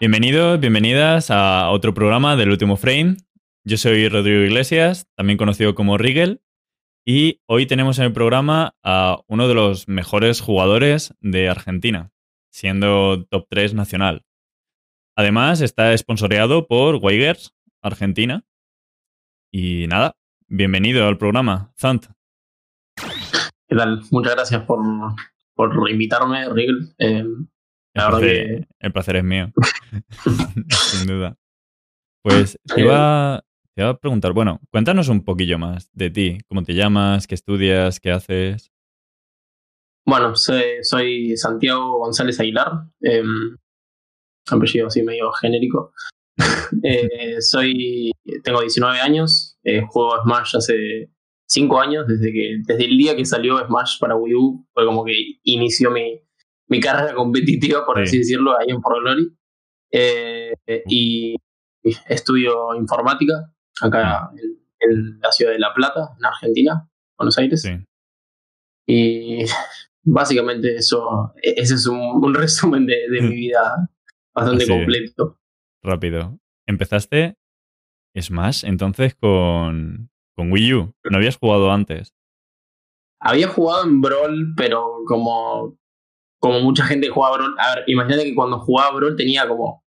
Bienvenidos, bienvenidas a otro programa del último frame. Yo soy Rodrigo Iglesias, también conocido como Rigel, y hoy tenemos en el programa a uno de los mejores jugadores de Argentina, siendo top 3 nacional. Además, está esponsoreado por Weigers, Argentina. Y nada, bienvenido al programa, Zant. ¿Qué tal? Muchas gracias por, por invitarme, Rigel. El, placer, el placer es mío, sin duda. Pues te iba, te iba a preguntar, bueno, cuéntanos un poquillo más de ti, cómo te llamas, qué estudias, qué haces. Bueno, soy, soy Santiago González Aguilar, eh, apellido así medio genérico. eh, soy, tengo 19 años, eh, juego Smash hace 5 años, desde, que, desde el día que salió Smash para Wii U, fue como que inició mi, mi carrera competitiva, por así decirlo, ahí en Pro Glory. Eh, y estudio informática acá en, la ciudad de La Plata, en Argentina, Buenos Aires. Y básicamente eso, ese es un, resumen de, mi vida bastante completo. Rápido. Empezaste Smash entonces con, con Wii U. ¿No habías jugado antes? Había jugado en Brawl, pero como como mucha gente jugaba Brawl. A ver, imagínate que cuando jugaba Brawl tenía como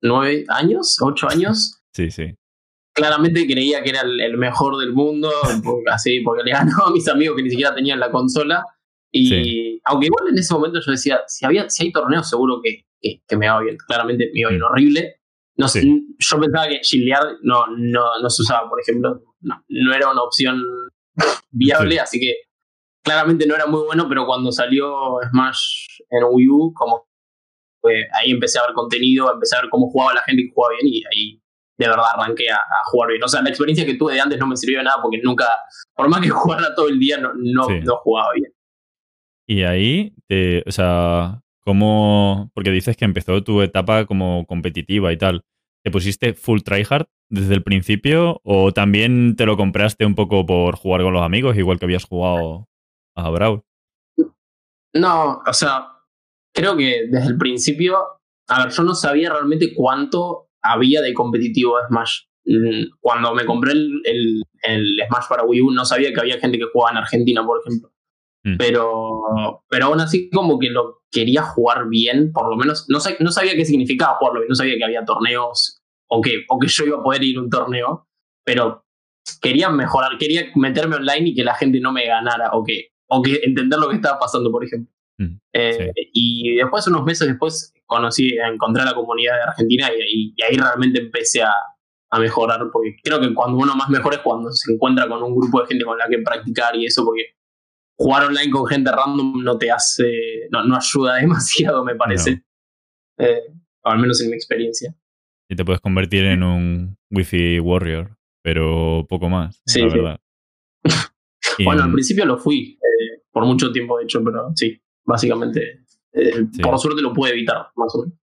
nueve años, ocho años. Sí, sí. Claramente creía que era el, mejor del mundo, porque, así, porque le ganó a mis amigos que ni siquiera tenían la consola. Y aunque igual en ese momento yo decía, si, había, si hay torneos seguro que, que, me va bien. Claramente me iba bien horrible. No sé, yo pensaba que Gilliard no, no, no se usaba, por ejemplo. No, no era una opción viable, así que claramente no era muy bueno, pero cuando salió Smash en Wii U, como ahí empecé a ver contenido, empecé a ver cómo jugaba la gente que jugaba bien y ahí de verdad arranqué a, jugar bien. O sea, la experiencia que tuve de antes no me sirvió de nada porque nunca, por más que jugara todo el día, no, no, jugaba bien. Y ahí, te, o sea, ¿cómo? Porque dices que empezó tu etapa como competitiva y tal. ¿Te pusiste full tryhard desde el principio o también te lo compraste un poco por jugar con los amigos, igual que habías jugado a Brawl. No, o sea, creo que desde el principio, a ver, yo no sabía realmente cuánto había de competitivo Smash. Mm, cuando me compré el, el, Smash para Wii U, no sabía que había gente que jugaba en Argentina, por ejemplo. Mm. Pero, pero aún así, como que lo quería jugar bien, por lo menos. No, no sabía qué significaba jugarlo bien, no sabía que había torneos o que, o que yo iba a poder ir a un torneo, pero quería mejorar, quería meterme online y que la gente no me ganara o que o que entender lo que estaba pasando, por ejemplo. Mm, eh, y después, unos meses después, conocí, encontré a la comunidad de Argentina y, ahí realmente empecé a, a, mejorar, porque creo que cuando uno más mejora es cuando se encuentra con un grupo de gente con la que practicar y eso, porque jugar online con gente random no te hace, no, no ayuda demasiado, me parece. Eh, al menos en mi experiencia. Y te puedes convertir en un Wi-Fi Warrior, pero poco más, sí, la verdad. bueno, al principio lo fui, por mucho tiempo, de hecho, pero sí, básicamente, eh, por suerte lo pude evitar, más o menos.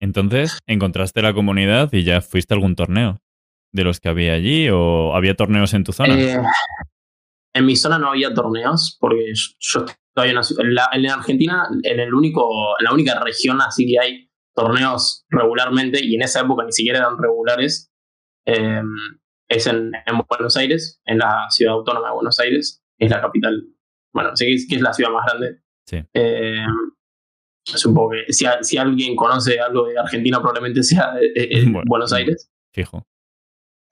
Entonces, ¿encontraste la comunidad y ya fuiste a algún torneo de los que había allí o había torneos en tu zona? Eh, en mi zona no había torneos porque yo todavía no, en, la, en Argentina, en el único, en la única región así que hay torneos regularmente y en esa época ni siquiera eran regulares. Eh, es en, en, Buenos Aires, en la ciudad autónoma de Buenos Aires, es la capital bueno, sé que es, la ciudad más grande. Sí. Eh, supongo que si, si, alguien conoce algo de Argentina, probablemente sea Buenos Aires. Fijo.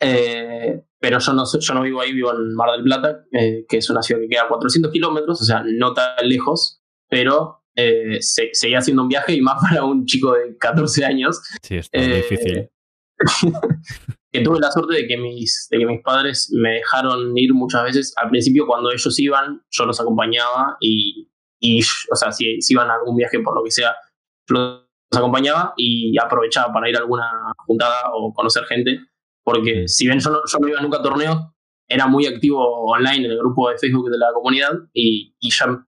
Eh, pero yo no, yo no vivo ahí, vivo en Mar del Plata, eh, que es una ciudad que queda a 400 kilómetros, o sea, no tan lejos, pero eh, se, seguía haciendo un viaje y más para un chico de 14 años. Sí, es difícil. que tuve la suerte de que, mis, de que mis padres me dejaron ir muchas veces. Al principio, cuando ellos iban, yo los acompañaba y, y o sea, si, si, iban a algún viaje por lo que sea, los acompañaba y aprovechaba para ir a alguna juntada o conocer gente. Porque si bien yo no, yo no iba nunca a torneos, era muy activo online en el grupo de Facebook de la comunidad y, y ya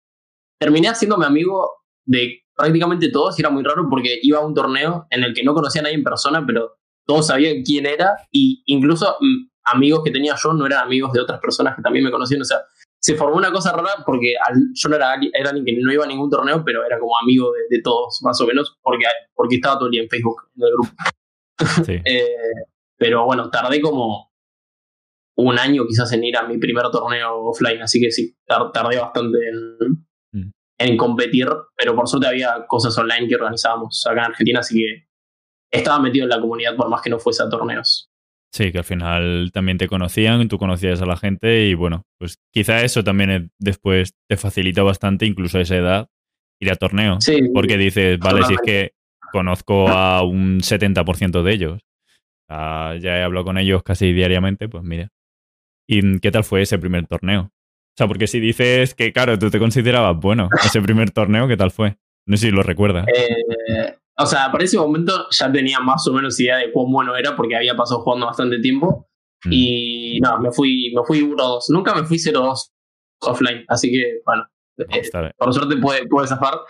terminé haciéndome amigo de prácticamente todos y era muy raro porque iba a un torneo en el que no conocía a nadie en persona, pero todos sabían quién era y incluso mm, amigos que tenía yo no eran amigos de otras personas que también me conocían. O sea, se formó una cosa rara porque yo no era, era alguien que no iba a ningún torneo, pero era como amigo de, todos, más o menos, porque, porque estaba todo el día en Facebook, en el grupo. Eh, pero bueno, tardé como un año quizás en ir a mi primer torneo offline, así que sí, tardé bastante en, mm. en competir, pero por suerte había cosas online que organizábamos acá en Argentina, así que estaba metido en la comunidad por más que no fuese a torneos. Sí, que al final también te conocían, tú conocías a la gente y bueno, pues quizá eso también después te facilita bastante, incluso a esa edad, ir a torneos. Sí, porque dices, vale, si es que conozco a un 70% de ellos, ya he hablado con ellos casi diariamente, pues mira. ¿Y qué tal fue ese primer torneo? O sea, porque si dices que, claro, tú te considerabas bueno, ese primer torneo, ¿qué tal fue? No sé si lo recuerdas. Eh, o sea, para ese momento ya tenía más o menos idea de cuán bueno era porque había pasado jugando bastante tiempo. Mm. Y no, me fui, me fui 1-2. Nunca me fui 0-2 offline. Así que, bueno, eh, por suerte puede, puede zafar.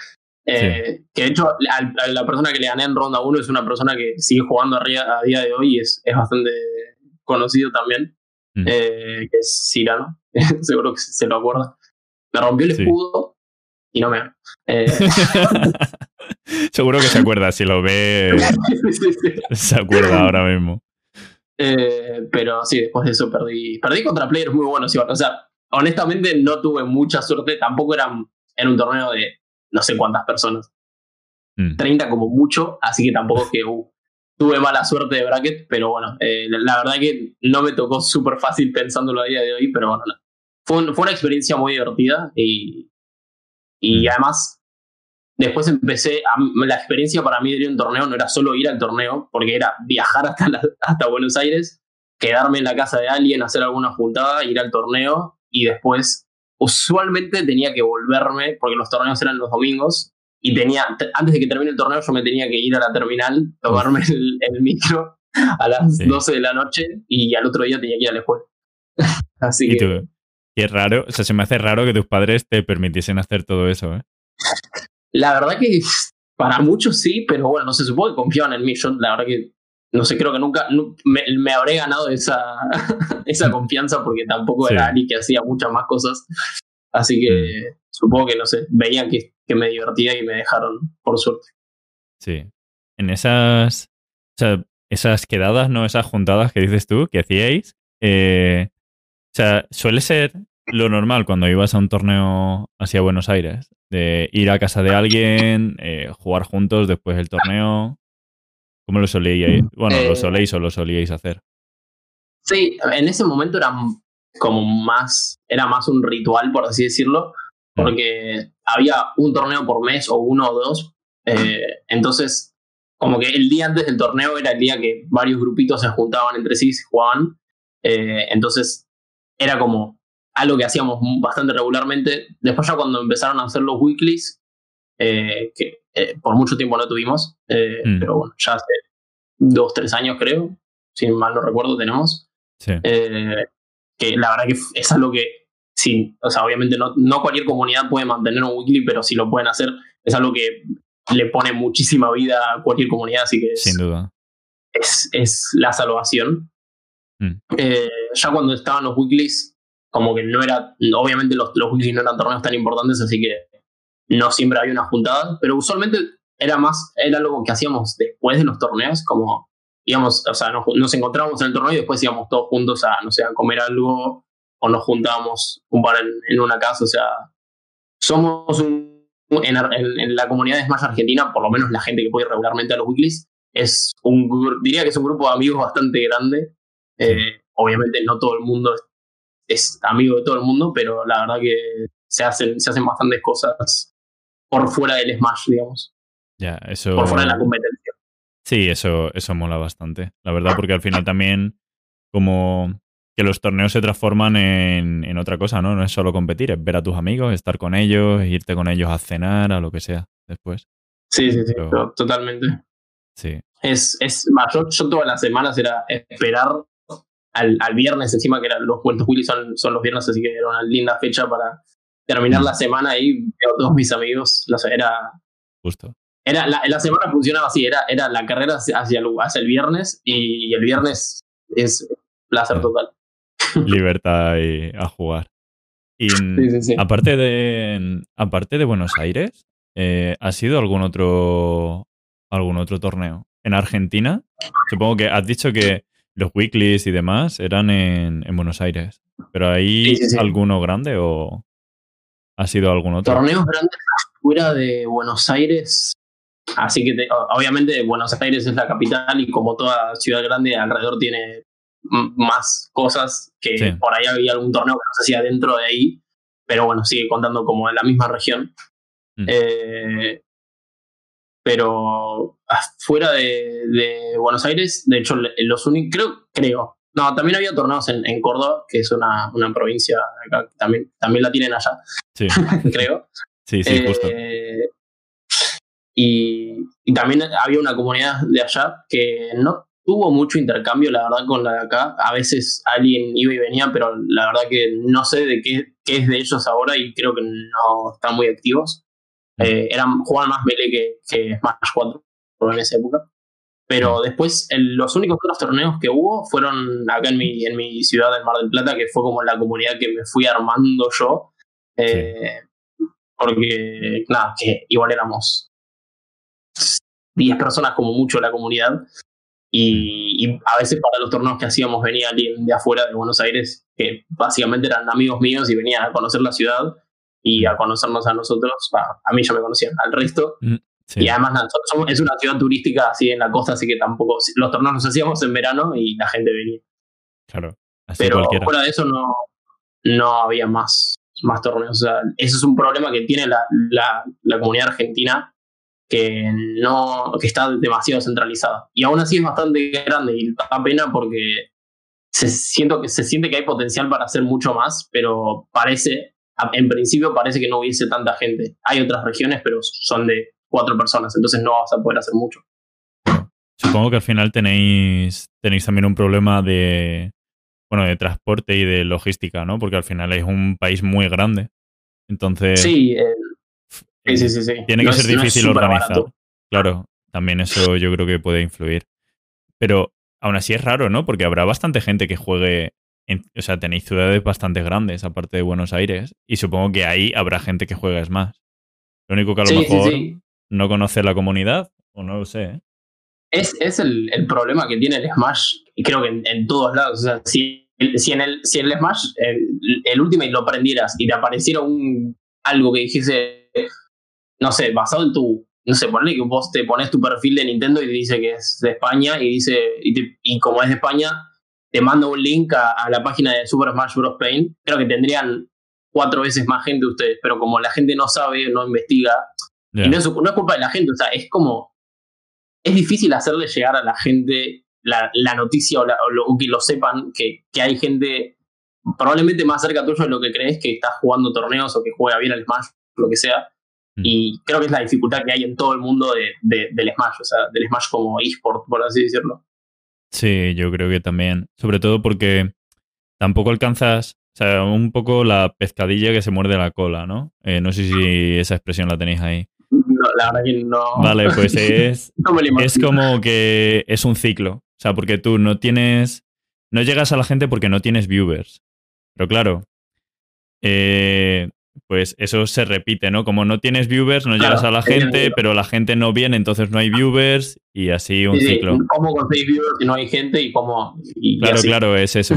Eh, que de hecho, la, persona que le gané en ronda 1 es una persona que sigue jugando a, a día de hoy y es, es bastante conocido también. Mm. Eh, que es Cirano. Seguro que se lo acuerda. Me rompió el escudo y no me. Eh... Seguro que se acuerda, si lo ve, se acuerda ahora mismo. Eh, pero sí, después de eso perdí. Perdí contra players muy buenos, O sea, honestamente no tuve mucha suerte. Tampoco era, en un torneo de no sé cuántas personas. 30 mm. como mucho, así que tampoco es que uh, tuve mala suerte de bracket, pero bueno, eh, la verdad que no me tocó súper fácil pensándolo a día de hoy, pero bueno, fue, fue una experiencia muy divertida y, y mm. además, después empecé, la experiencia para mí de ir a un torneo no era solo ir al torneo, porque era viajar hasta, hasta Buenos Aires, quedarme en la casa de alguien, hacer alguna juntada, ir al torneo y después, usualmente tenía que volverme, porque los torneos eran los domingos, y tenía, antes de que termine el torneo, yo me tenía que ir a la terminal, tomarme el, micro a las 12 de la noche y al otro día tenía que ir a la escuela. Así que. Y es raro, o sea, se me hace raro que tus padres te permitiesen hacer todo eso, ¿eh? La verdad que para muchos sí, pero bueno, no se supone que confiaban en mí. Yo, la verdad que, no sé, creo que nunca me, habré ganado esa, esa confianza porque tampoco era alguien que hacía muchas más cosas. Así que mm. supongo que, no sé, veían que, que me divertía y me dejaron, por suerte. Sí. En esas, o sea, esas quedadas, ¿no? Esas juntadas que dices tú, que hacíais, eh, o sea, suele ser lo normal cuando ibas a un torneo hacia Buenos Aires, de ir a casa de alguien, eh, jugar juntos después del torneo. ¿Cómo lo solíais? Bueno, ¿lo eh, soléis o lo solíais hacer? Sí, en ese momento era como más, era más un ritual, por así decirlo, porque había un torneo por mes o uno o dos. Eh, entonces, como que el día antes del torneo era el día que varios grupitos se juntaban entre sí y jugaban. entonces, era como algo que hacíamos bastante regularmente. Después ya cuando empezaron a hacer los weeklies, eh, que eh, por mucho tiempo no tuvimos, eh, mm. pero bueno, ya hace dos, tres años creo, si mal no recuerdo, tenemos. que la verdad que es algo que, sí, o sea, obviamente no, no cualquier comunidad puede mantener un weekly, pero si lo pueden hacer, es algo que le pone muchísima vida a cualquier comunidad, así que Sin duda. Es, es la salvación. Mm. Eh, ya cuando estaban los weeklies, como que no era, obviamente los, los weeklies no eran torneos tan importantes, así que no siempre había una juntada, pero usualmente era más, era algo que hacíamos después de los torneos, como íbamos, o sea, nos, encontrábamos en el torneo y después íbamos todos juntos a, no sé, a comer algo o nos juntábamos un par en, una casa, o sea, somos en, la comunidad de Smash Argentina, por lo menos la gente que puede ir regularmente a los weeklies, es un, diría que es un grupo de amigos bastante grande, eh, obviamente no todo el mundo es, amigo de todo el mundo, pero la verdad que se hacen, se hacen bastantes cosas por fuera del Smash, digamos. Ya, eso. Por fuera de la competencia. Sí, eso, eso mola bastante. La verdad, porque al final también, como que los torneos se transforman en, en, otra cosa, ¿no? No es solo competir, es ver a tus amigos, estar con ellos, irte con ellos a cenar, a lo que sea, después. Sí, sí, sí, totalmente. Sí. Es, es más, yo, yo, todas las semanas era esperar al, al, viernes, encima que los cuentos Willy son, son los viernes, así que era una linda fecha para terminar la semana ahí. Veo todos mis amigos, no sé, era. Justo. Era, la, la, semana funcionaba así, era, era la carrera hacia, hacia, el, viernes y el viernes es placer total. Libertad y a jugar. Y aparte de aparte de Buenos Aires, eh, ¿ha sido algún otro algún otro torneo? En Argentina, supongo que has dicho que los weeklies y demás eran en, Buenos Aires. ¿Pero hay alguno grande o ha sido algún otro? Torneos grandes fuera de Buenos Aires. Así que obviamente Buenos Aires es la capital y como toda ciudad grande alrededor tiene más cosas que por ahí había algún torneo que no se hacía dentro de ahí, pero bueno, sigue contando como en la misma región. Mm. Eh, pero fuera de, Buenos Aires, de hecho, los únicos, creo, creo, no, también había torneos en, en Córdoba, que es una, una provincia acá, también, también la tienen allá, sí. creo. Sí, sí, justo. Eh, y, y, también había una comunidad de allá que no tuvo mucho intercambio, la verdad, con la de acá. A veces alguien iba y venía, pero la verdad que no sé de qué, qué es de ellos ahora y creo que no están muy activos. Eh, eran, jugaban más melee que, que Smash 4 en esa época. Pero después, los únicos otros torneos que hubo fueron acá en mi, en mi ciudad del Mar del Plata, que fue como la comunidad que me fui armando yo. Eh, porque, nada, que igual éramos 10 personas como mucho la comunidad. Y, a veces para los torneos que hacíamos venía alguien de afuera de Buenos Aires, que básicamente eran amigos míos y venían a conocer la ciudad y a conocernos a nosotros. a mí ya me conocían, al resto. Mm, y además es una ciudad turística así en la costa, así que tampoco los torneos los hacíamos en verano y la gente venía. Claro. Pero fuera de eso no, no había más, más torneos. O sea, eso es un problema que tiene la, la, la comunidad argentina que no que está demasiado centralizada. Y aún así es bastante grande y da pena porque se, siento que, se siente que hay potencial para hacer mucho más, pero parece, en principio parece que no hubiese tanta gente. Hay otras regiones, pero son de cuatro personas, entonces no vas a poder hacer mucho. Supongo que al final tenéis, tenéis también un problema de, bueno, de transporte y de logística, ¿no? Porque al final es un país muy grande. Entonces... Sí, Sí, sí, sí, Tiene que ser difícil organizar. Claro, también eso yo creo que puede influir. Pero aún así es raro, ¿no? Porque habrá bastante gente que juegue. O sea, tenéis ciudades bastante grandes, aparte de Buenos Aires, y supongo que ahí habrá gente que juegue más. Lo único que a lo mejor no conoce la comunidad, o no lo sé. ¿eh? Es, es el, el, problema que tiene el Smash, y creo que en, todos lados. O sea, si, si, en el, si en el Smash el, el Ultimate lo prendieras y te apareciera un algo que dijese no sé, basado en tu, no sé, ponle que vos te pones tu perfil de Nintendo y dice que es de España y dice, y, como es de España, te manda un link a, la página de Super Smash Bros. Paint. Creo que tendrían cuatro veces más gente ustedes, pero como la gente no sabe, no investiga, y no es, no es, culpa de la gente, o sea, es como, es difícil hacerle llegar a la gente la, la noticia o, o, que lo sepan, que, que hay gente probablemente más cerca tuyo de lo que crees que estás jugando torneos o que juega bien al Smash, lo que sea, Mm. Y creo que es la dificultad que hay en todo el mundo de, del Smash, o sea, del Smash como eSport, por así decirlo. Sí, yo creo que también. Sobre todo porque tampoco alcanzas, o sea, un poco la pescadilla que se muerde la cola, ¿no? Eh, no sé si esa expresión la tenéis ahí. No, la verdad que no. Vale, pues es, es como que es un ciclo. O sea, porque tú no tienes. No llegas a la gente porque no tienes viewers. Pero claro, eh, pues eso se repite, ¿no? Como no tienes viewers, no llegas a la gente, pero la gente no viene, entonces no hay viewers y así un ciclo. ¿Cómo conseguís viewers si no hay gente y cómo...? claro, claro, es eso.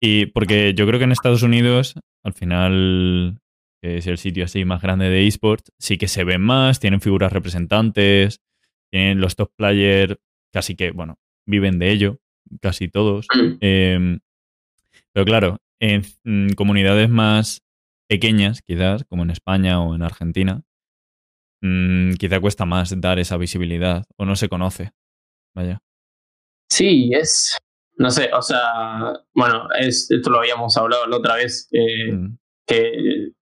Y porque yo creo que en Estados Unidos, al final, que es el sitio así más grande de esports, sí que se ven más, tienen figuras representantes, tienen los top players, casi que, bueno, viven de ello, casi todos. Mm. Em, pero claro, en comunidades más pequeñas, quizás, como en España o en Argentina, mm, quizá cuesta más dar esa visibilidad o no se conoce. Vaya. Sí, es, no sé, o sea, bueno, es, esto lo habíamos hablado la otra vez, eh, mm. que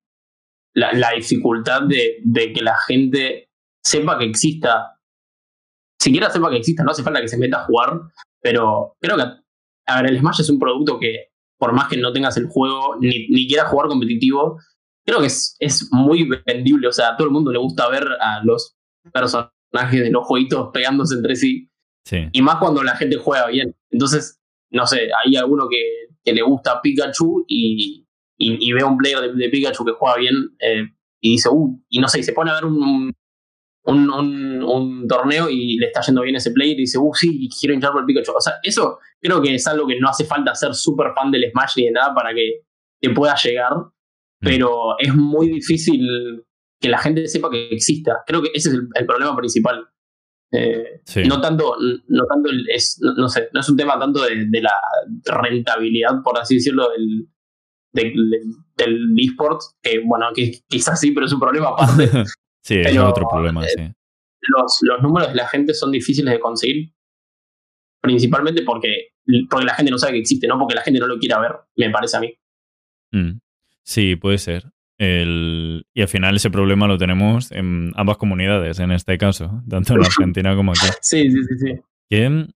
la, la dificultad de, de, que la gente sepa que exista, siquiera sepa que exista, no hace falta que se meta a jugar, pero creo que, a ver, el Smash es un producto que por más que no tengas el juego ni, ni quieras jugar competitivo, creo que es, es muy vendible. O sea, a todo el mundo le gusta ver a los personajes de los jueguitos pegándose entre sí. Y más cuando la gente juega bien. Entonces, no sé, hay alguno que, que le gusta Pikachu y, y, ve a un player de, Pikachu que juega bien eh, y dice, uh, y no sé, y se pone a ver un, un, un, torneo y le está yendo bien ese player y dice, uh, sí, quiero hinchar por el Pikachu. O sea, eso creo que es algo que no hace falta ser súper fan del Smash ni de nada para que te pueda llegar, mm. pero es muy difícil que la gente sepa que exista. Creo que ese es el, problema principal. Eh, no tanto, no tanto es, no, sé, no es un tema tanto de, la rentabilidad, por así decirlo, del, del, eSport, que bueno, que quizás sí, pero es un problema aparte. sí, es otro problema, eh, sí. Los, los números de la gente son difíciles de conseguir, principalmente porque, porque la gente no sabe que existe, no porque la gente no lo quiera ver, me parece a mí. Mm. Sí, puede ser. El, y al final ese problema lo tenemos en ambas comunidades, en este caso, tanto en Argentina como aquí. Sí, sí, sí. sí. ¿Qué,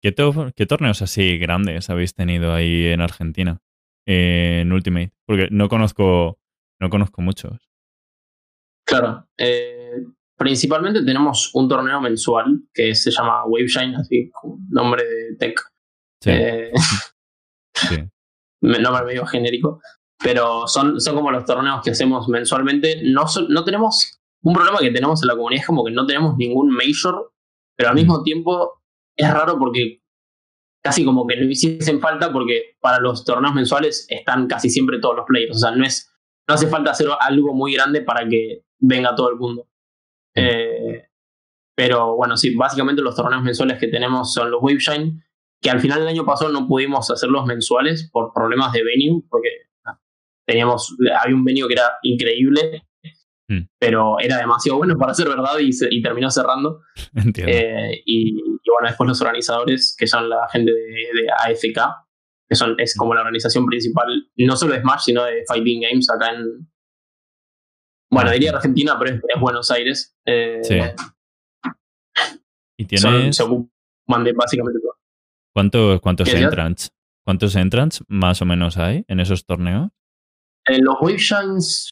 ¿qué, torneos así grandes habéis tenido ahí en Argentina? En Ultimate. Porque no conozco, no conozco muchos. Claro. Eh, principalmente tenemos un torneo mensual que se llama Waveshine, así, nombre de tech. Sí. Eh, sí. nombre medio genérico pero son, son como los torneos que hacemos mensualmente. No, no tenemos un problema que tenemos en la comunidad, es como que no tenemos ningún major, pero al mismo tiempo es raro porque casi como que no hiciesen falta porque para los torneos mensuales están casi siempre todos los players. O sea, no, es, no hace falta hacer algo muy grande para que venga todo el mundo. Eh, pero bueno, sí, básicamente los torneos mensuales que tenemos son los Waveshine, que al final del año pasado no pudimos hacerlos mensuales por problemas de venue, porque teníamos, había un venue que era increíble, mm. pero era demasiado bueno para ser verdad y, y terminó cerrando. Eh, y, bueno, después los organizadores, que son la gente de, AFK, que son, es como la organización principal, no solo de Smash, sino de Fighting Games acá en... Bueno, diría Argentina, pero es, Buenos Aires. Eh, sí. ¿Y tienes... se ocupan básicamente todo. ¿Cuántos, cuántos entrants? ¿Cuántos entrants más o menos hay en esos torneos? En los Waveshines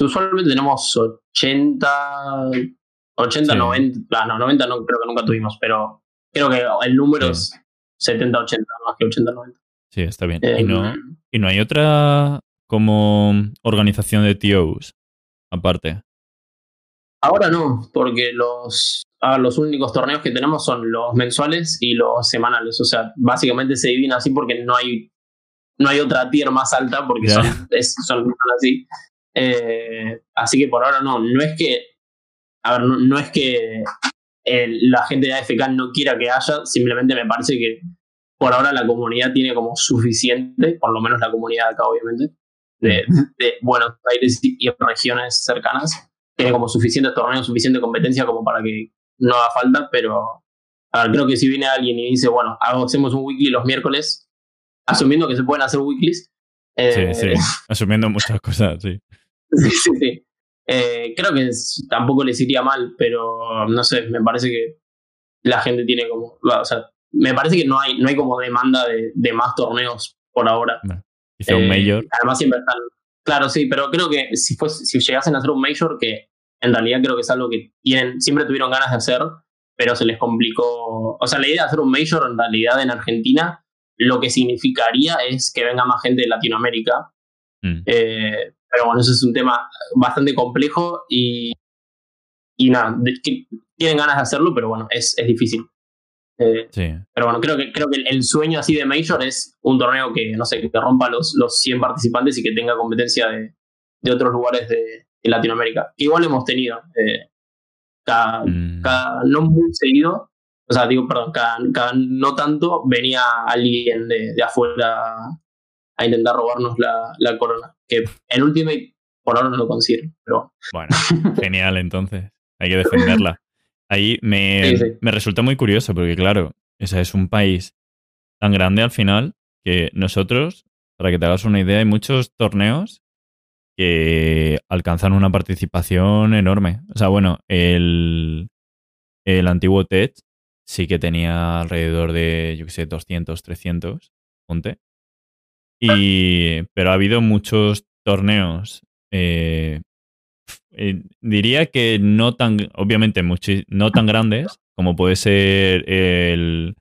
usualmente tenemos 80, 80, 90, no, 90 no creo que nunca tuvimos, pero creo que el número es 70, 80, más que 80, 90. Sí, está bien. ¿Y, no, em, ¿Y no hay otra como organización de TOs aparte? Ahora no, porque los, ah, los únicos torneos que tenemos son los mensuales y los semanales. O sea, básicamente se dividen así porque no hay no hay otra tier más alta porque son, son, así. Eh, así que por ahora no, no es que, a ver, no, es que la gente de AFK no quiera que haya, simplemente me parece que por ahora la comunidad tiene como suficiente, por lo menos la comunidad acá obviamente, de, de Buenos Aires y regiones cercanas, tiene como suficiente torneo, suficiente competencia como para que no haga falta, pero a ver, creo que si viene alguien y dice, bueno, hacemos un weekly los miércoles, asumiendo que se pueden hacer weeklies. sí, sí, eh, asumiendo muchas cosas, sí. sí, sí, sí. Eh, creo que tampoco les iría mal, pero no sé, me parece que la gente tiene como, o sea, me parece que no hay, no hay como demanda de, de más torneos por ahora. Un eh, major. Además siempre están, claro, sí, pero creo que si, fuese, si llegasen a hacer un major, que en realidad creo que es algo que tienen, siempre tuvieron ganas de hacer, pero se les complicó, o sea, la idea de hacer un major en realidad en Argentina lo que significaría es que venga más gente de Latinoamérica. Mm. Eh, pero bueno, eso es un tema bastante complejo y, y nada, tienen ganas de hacerlo, pero bueno, es, es difícil. Eh, sí. Pero bueno, creo que, creo que el sueño así de Major es un torneo que, no sé, que rompa los, los 100 participantes y que tenga competencia de, de otros lugares de, Latinoamérica. igual hemos tenido, eh, cada, mm. cada, no muy seguido, o sea, digo, perdón, cada, no tanto venía alguien de, de, afuera a intentar robarnos la, la corona. Que en Ultimate por ahora no lo consiguen, pero... Bueno, genial entonces. Hay que defenderla. Ahí me, me resulta muy curioso porque, claro, ese es un país tan grande al final que nosotros, para que te hagas una idea, hay muchos torneos que alcanzan una participación enorme. O sea, bueno, el, el antiguo TED sí que tenía alrededor de, yo qué sé, 200, 300, ponte. Y, pero ha habido muchos torneos. Eh, eh, diría que no tan, obviamente, no tan grandes como puede ser el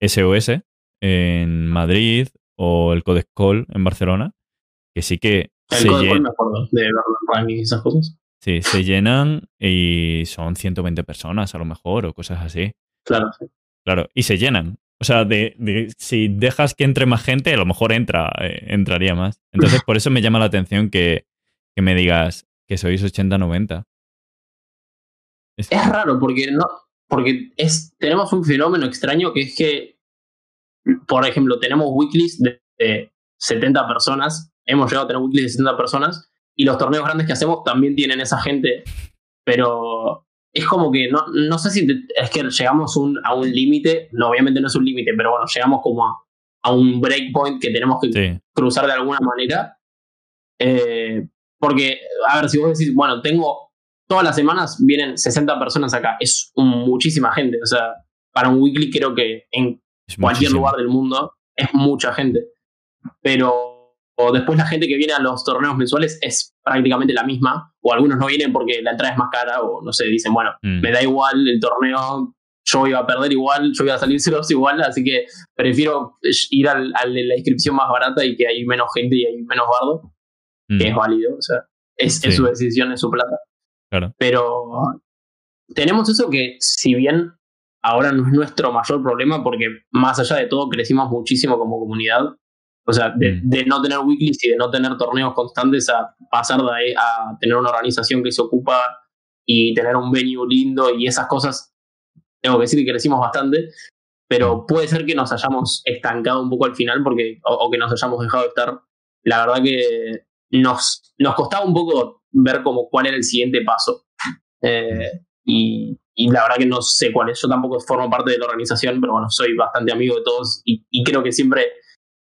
SOS en Madrid o el Codex Call en Barcelona, que sí que El se, Code lle- Call me acuerdo de y esas cosas. sí, se llenan y son 120 personas a lo mejor o cosas así. Claro, sí. Claro, y se llenan. O sea, de, de- si dejas que entre más gente, a lo mejor entra, eh, entraría más. Entonces, por eso me llama la atención que, que me digas que sois 80-90. Es- Es raro porque no, porque es, tenemos un fenómeno extraño que es que, por ejemplo, tenemos weeklies de, de 70 personas, hemos llegado a tener weeklies de 70 personas, y los torneos grandes que hacemos también tienen esa gente, pero es como que no, no sé si te- es que llegamos un- a un límite, no, obviamente no es un límite, pero bueno, llegamos como a, a un breakpoint que tenemos que Sí, cruzar de alguna manera. Eh, porque, a ver, si vos decís, bueno, tengo todas las semanas vienen 60 personas acá, es un- muchísima gente. O sea, para un weekly creo que en es cualquier muchísimo. lugar del mundo es mucha gente. Pero o después la gente que viene a los torneos mensuales es prácticamente la misma, o algunos no vienen porque la entrada es más cara, o no sé, dicen, bueno, Mm, me da igual el torneo, yo iba a perder igual, yo iba a salir ceros igual, así que prefiero ir al, al de la inscripción más barata y que hay menos gente y hay menos bardo, mm, que es válido, o sea, es, es Sí. su decisión, es su plata. claro. Pero tenemos eso que, si bien ahora no es nuestro mayor problema, porque más allá de todo crecimos muchísimo como comunidad, o sea, de, Mm. de no tener weeklies y de no tener torneos constantes a pasar de ahí a tener una organización que se ocupa y tener un venue lindo y esas cosas, tengo que decir que crecimos bastante, pero puede ser que nos hayamos estancado un poco al final porque, o, o que nos hayamos dejado de estar. La verdad que nos, nos costaba un poco ver como cuál era el siguiente paso. Eh, y, la verdad que no sé cuál es. Yo tampoco formo parte de la organización, pero bueno, soy bastante amigo de todos y, y creo que siempre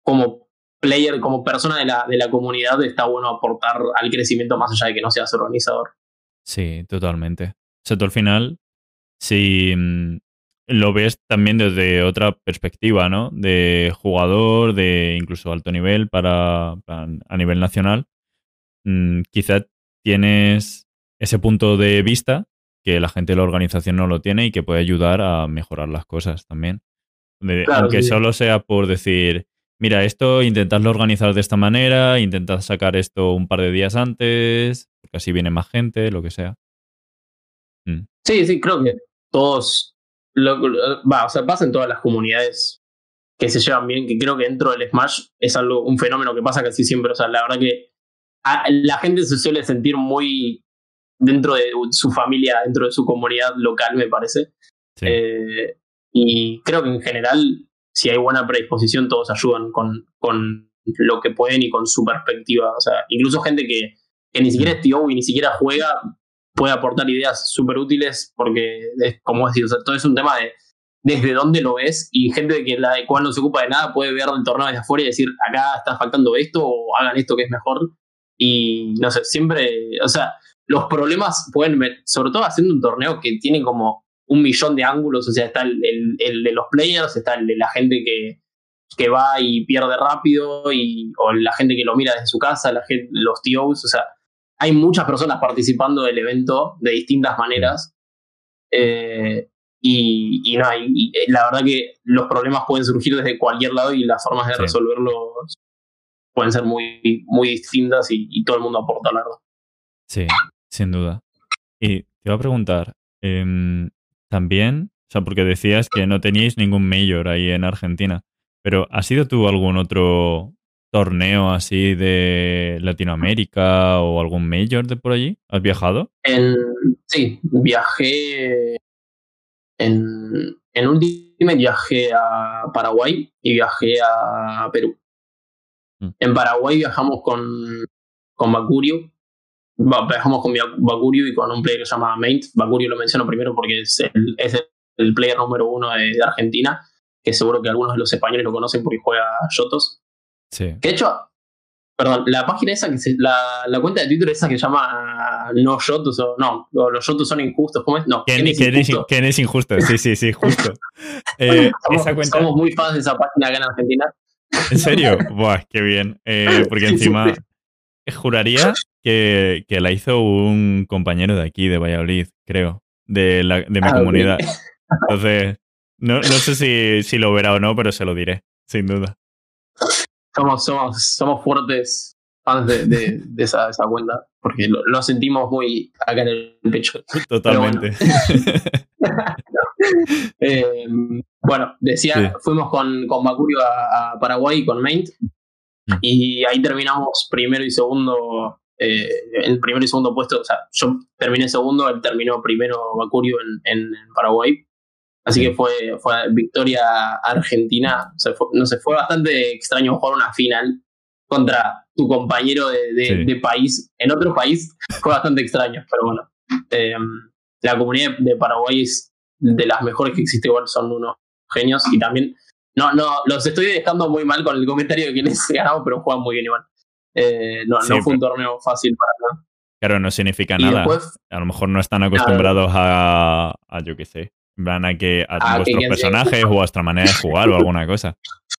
como player, como persona de la, de la comunidad, está bueno aportar al crecimiento más allá de que no seas organizador. Sí, totalmente. O sea, tú al final, si mm, lo ves también desde otra perspectiva, ¿no? De jugador, de incluso alto nivel para, para- a nivel nacional, mm, quizá tienes ese punto de vista que la gente de la organización no lo tiene y que puede ayudar a mejorar las cosas también. De- Claro, aunque sí. solo sea por decir, mira, esto intentadlo organizar de esta manera, intentad sacar esto un par de días antes, porque así viene más gente, lo que sea. Mm, Sí, sí, creo que todos. Lo, lo- va, o sea, pasa en todas las comunidades que se llevan bien, que creo que dentro del Smash es algo, un fenómeno que pasa casi siempre. O sea, la verdad que a- la gente se suele sentir muy dentro de su familia, dentro de su comunidad local, me parece. sí. Eh, y creo que en general, si hay buena predisposición, todos ayudan con, con lo que pueden y con su perspectiva. O sea, incluso gente que, que ni siquiera es TO y ni siquiera juega, puede aportar ideas súper útiles porque, es, como decir, o sea, todo es un tema de desde dónde lo ves y gente que la de cual no se ocupa de nada puede ver el torneo desde afuera y decir, acá está faltando esto o hagan esto que es mejor. Y no sé, siempre, o sea, los problemas pueden, sobre todo haciendo un torneo que tiene como un millón de ángulos, o sea, está el, el- el de los players, está el de la gente que, que va y pierde rápido, y, o la gente que lo mira desde su casa, la gente, los TOs, o sea, hay muchas personas participando del evento de distintas maneras. eh, y, y no, y- y, eh, la verdad que los problemas pueden surgir desde cualquier lado y las formas de Sí. resolverlos pueden ser muy, muy distintas y, y todo el mundo aporta, la verdad. Sí, sin duda. Y te iba a preguntar, em, también, o sea, porque decías que no teníais ningún mayor ahí en Argentina, pero ¿has ido tú a algún otro torneo así de Latinoamérica o algún mayor de por allí? ¿Has viajado? En, sí, viajé en, en Ultimate viajé a Paraguay y viajé a Perú. Mm. En Paraguay viajamos con, con Bakurio. Va- Viajamos con Bakurio y con un player que se llama Maint. Bakurio lo menciono primero porque es el, es el- player número uno de, de Argentina, que seguro que algunos de los españoles lo conocen porque juega Yotos. Sí. Que de hecho, perdón, la página esa, que se- la, la cuenta de Twitter esa que se llama No Yotos o no, los Yotos son injustos, ¿cómo es? No, ¿Quién, ¿quién es quién injusto? quién es injusto? Sí, sí, sí, justo. Eh, somos, esa cuenta, somos muy fans de esa página acá en Argentina. ¿En serio? Buah, qué bien. Eh, porque encima juraría que, que la hizo un compañero de aquí, de Valladolid, creo, de, la, de mi Ah, comunidad. Entonces, no, no sé si, si lo verá o no, pero se lo diré, sin duda. Somos, somos, somos fuertes fans de, esa, cuenta, porque lo, sentimos muy acá en el pecho. Totalmente. Eh, bueno. decía, fuimos con, con Macurio a, Paraguay con Maint mm. y ahí terminamos primero y segundo, eh, el primero y segundo puesto, o sea, yo terminé segundo, él terminó primero Macurio en, Paraguay. Así que fue, fue victoria argentina. no sé, fue bastante extraño jugar una final contra tu compañero de, país en otro país fue bastante extraño, pero bueno. Eh, la comunidad de Paraguay es de las mejores que existe igual, son unos genios y también, no, no, los estoy dejando muy mal con el comentario de que les ganamos, pero juegan muy bien igual. Eh, no, no fue un torneo fácil para nada. Claro, no significa nada. a lo mejor no están acostumbrados a, a, yo qué sé, plan a que a, vuestros personajes o a vuestra manera de jugar o alguna cosa.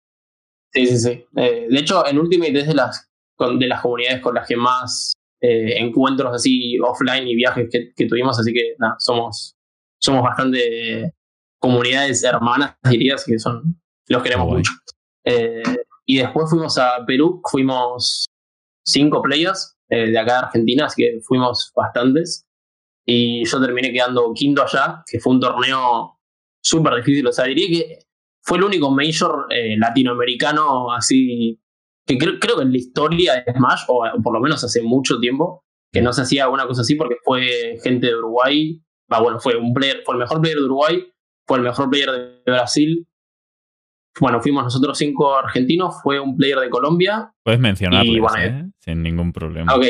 Sí, sí, sí. Eh, de hecho, en Ultimate es de las, de las comunidades con las que más eh, encuentros así offline y viajes que, tuvimos, así que nada, somos, somos bastante comunidades hermanas, dirías, que son, los queremos mucho. Eh, y después fuimos a Perú, fuimos cinco players de acá de Argentina, así que fuimos bastantes. Y yo terminé quedando quinto allá, que fue un torneo súper difícil. O sea, diría que fue el único Major eh, latinoamericano así, que creo, que en la historia de Smash, o por lo menos hace mucho tiempo, que no se hacía una cosa así porque fue gente de Uruguay, va bueno, fue un player, fue el mejor player de Uruguay, fue el mejor player de Brasil. Bueno, fuimos nosotros cinco argentinos, fue un player de Colombia. Puedes mencionarlo, ¿eh? sin ningún problema. Ok.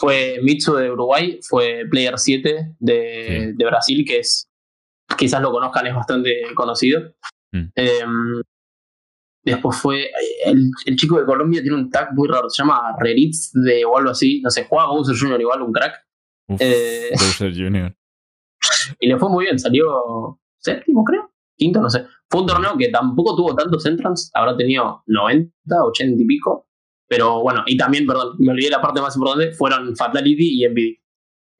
Fue Mitsu de Uruguay, fue player 7 de, de Brasil, que es quizás lo conozcan, es bastante conocido. Mm. Em, después fue. El, chico de Colombia tiene un tag muy raro, se llama Reritz de o algo así. No sé, juega Bowser Jr. igual, un crack. eh, Bowser Jr. Y le fue muy bien, salió séptimo, creo. Quinto, no sé. Fue un torneo que tampoco tuvo tantos entrants, habrá tenido 90, 80 y pico. Pero bueno, y también, perdón, me olvidé la parte más importante, fueron Fatality y MVD.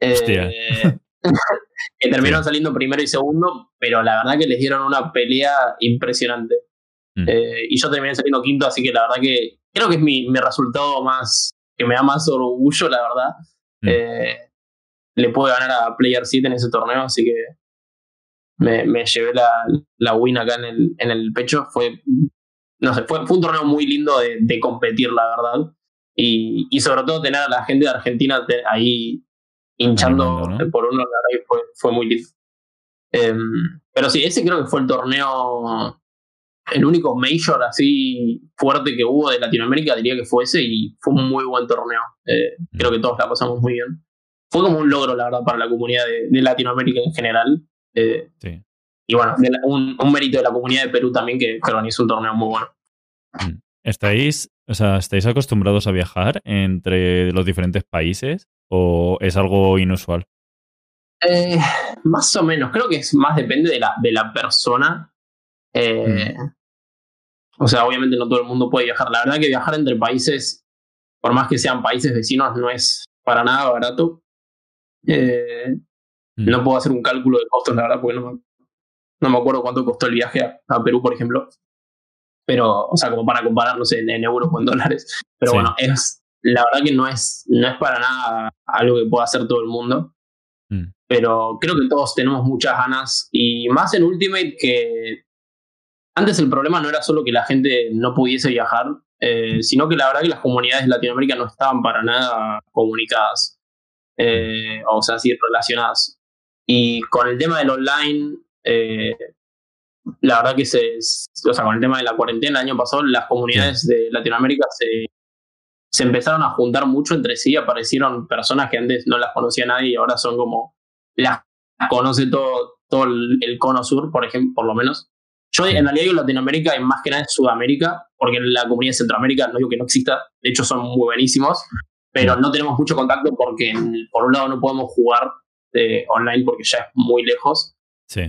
Eh, que terminaron saliendo primero y segundo, pero la verdad que les dieron una pelea impresionante. Mm. Eh, y yo terminé saliendo quinto, así que la verdad que creo que es mi, mi resultado más, que me da más orgullo, la verdad. Mm. Eh, le pude ganar a Player 7 en ese torneo, así que me, me llevé la, la, win acá en el, en el pecho. Fue, no sé, fue, fue un torneo muy lindo de, de competir, la verdad. Y, y, sobre todo tener a la gente de Argentina ahí hinchando por uno, la verdad fue, fue muy lindo. Em, pero sí, ese creo que fue el torneo, el único major así fuerte que hubo de Latinoamérica, diría que fue ese y fue un muy buen torneo. Eh, creo que todos la pasamos muy bien. Fue como un logro, la verdad, para la comunidad de, Latinoamérica en general. Eh, sí. Y bueno, un, un, mérito de la comunidad de Perú también que, que organizó un torneo muy bueno. ¿Estáis, o sea, ¿Estáis acostumbrados a viajar entre los diferentes países? ¿O es algo inusual? Eh, más o menos, creo que es más depende de la, de la persona. Eh, mm. O sea, obviamente no todo el mundo puede viajar. La verdad que viajar entre países, por más que sean países vecinos, no es para nada barato. Eh, mm. No puedo hacer un cálculo de costos, la verdad, porque no me, no me acuerdo cuánto costó el viaje a, Perú, por ejemplo. Pero, o sea, como para compararnos en, en euros o en dólares. Pero bueno, es, la verdad que no es, no es para nada algo que pueda hacer todo el mundo. Mm. Pero creo que todos tenemos muchas ganas. Y más en Ultimate que antes el problema no era solo que la gente no pudiese viajar, eh, sino que la verdad que las comunidades de Latinoamérica no estaban para nada comunicadas. Eh, o sea, así relacionadas. Y con el tema del online, eh, la verdad que se, o sea, con el tema de la cuarentena el año pasado, las comunidades de Latinoamérica se se empezaron a juntar mucho entre sí, aparecieron personas que antes no las conocía nadie y ahora son como las conoce todo, todo el, cono sur, por ejemplo, por lo menos. Yo en realidad digo Latinoamérica y más que nada en Sudamérica, porque en la comunidad de Centroamérica no digo que no exista, de hecho son muy buenísimos, pero no tenemos mucho contacto porque por un lado no podemos jugar eh, online porque ya es muy lejos. Sí.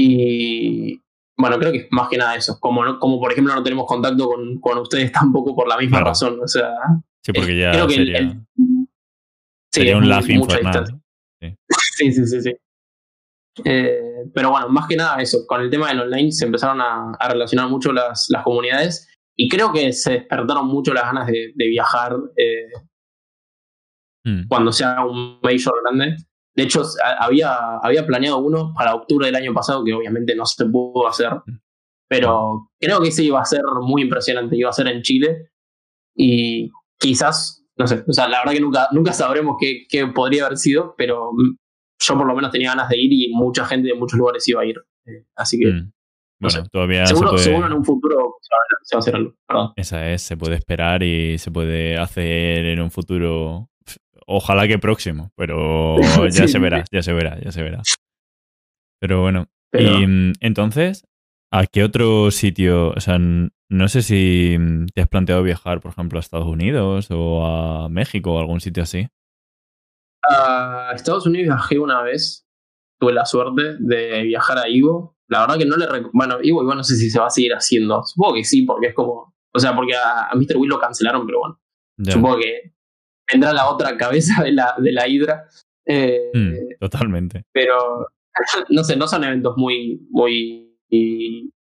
Y, bueno, creo que es más que nada eso. Como, como por ejemplo no tenemos contacto con, con ustedes tampoco por la misma razón. O sea, sí, porque ya sería, un lag infernal. Sí, sí, sí, sí. Eh, pero bueno, más que nada eso. Con el tema del online se empezaron a, relacionar mucho las, las comunidades. y creo que se despertaron mucho las ganas de, viajar eh, mm. cuando sea un major grande. De hecho, había, había planeado uno para octubre del año pasado, que obviamente no se pudo hacer, mm. pero creo que ese iba a ser muy impresionante, iba a ser en Chile, y quizás, no sé, o sea, la verdad que nunca, nunca sabremos qué, qué podría haber sido, pero yo por lo menos tenía ganas de ir y mucha gente de muchos lugares iba a ir. Eh, así que mm. Bueno, todavía seguro, se puede... en un futuro se va a hacer algo. Esa es, se puede esperar y se puede hacer en un futuro. Ojalá que próximo, pero ya se verá, ya se verá, ya se verá. Pero bueno, y mm, entonces, ¿a qué otro sitio? O sea, no sé si te has planteado viajar, por ejemplo, a Estados Unidos o a México o algún sitio así. A Estados Unidos viajé una vez. Tuve la suerte de viajar a Ivo, la verdad que no le. Bueno, igual, no sé si se va a seguir haciendo. Supongo que sí, porque es como. O sea, porque a, Mr. Will lo cancelaron, pero bueno. Supongo que vendrá la otra cabeza de la, de la Hydra. Eh, mm, totalmente. Pero, no sé, no son eventos muy, muy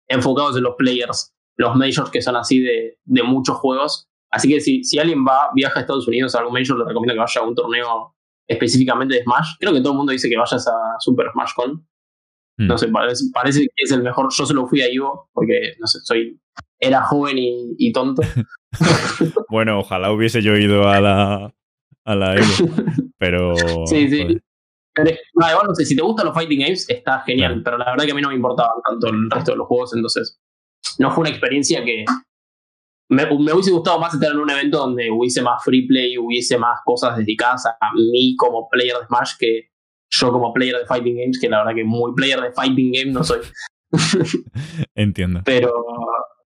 enfocados en los players, los majors que son así de, de muchos juegos. Así que si, si alguien va, viaja a Estados Unidos a algún major, le recomiendo que vaya a un torneo específicamente de Smash. Creo que todo el mundo dice que vayas a Super Smash Con. No mm. sé, parece, que es el mejor. Yo se lo fui a Ivo porque, no sé, soy. Era joven y, tonto. bueno, ojalá hubiese yo ido a la, a la Evo. Pero. Sí, sí. Pero, igual no sé, si te gustan los fighting games, está genial. Pero la verdad que a mí no me importaba tanto el resto de los juegos, entonces. No fue una experiencia que. Me, me, hubiese gustado más estar en un evento donde hubiese más free play, hubiese más cosas dedicadas a mí como player de Smash que yo como player de fighting games, que la verdad que muy player de fighting games no soy. Entiendo. Pero,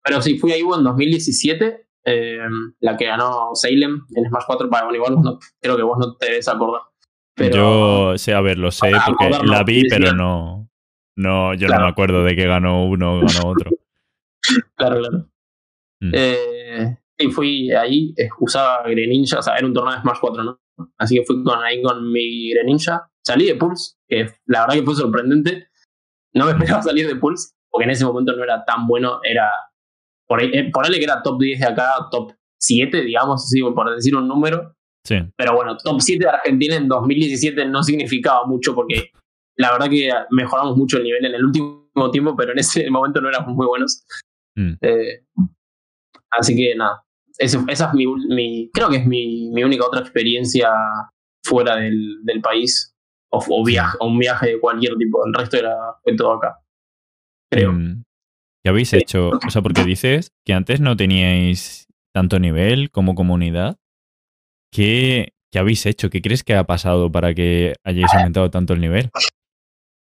pero sí, fui a Ivo en 2017, eh, la que ganó Salem en Smash 4 para igual no, creo que vos no te debes acordar. Pero, yo sé, a ver, lo sé porque la vi, pero no, no yo no me acuerdo de que ganó uno o ganó otro. claro, claro. Mm. Eh, y fui ahí, usaba Greninja, o sea, era un torneo de Smash 4, ¿no? Así que fui con, ahí con mi Greninja salí de Pulse, que la verdad que fue sorprendente. No me esperaba salir de Pulse, porque en ese momento no era tan bueno, era por, ahí, eh, que era top 10 de acá, top 7, digamos así, por decir un número. Sí. Pero bueno, top 7 de Argentina en 2017 no significaba mucho porque la verdad que mejoramos mucho el nivel en el último tiempo, pero en ese momento no éramos muy buenos. Mm. Eh, así que nada, esa es mi, creo que es mi, mi única otra experiencia fuera del, del país o, viaje, un viaje de cualquier tipo. El resto era fue todo acá. Creo. Mm, ¿Qué habéis hecho? O sea, porque dices que antes no teníais tanto nivel como comunidad. ¿Qué, ¿Qué habéis hecho? ¿Qué crees que ha pasado para que hayáis aumentado tanto el nivel?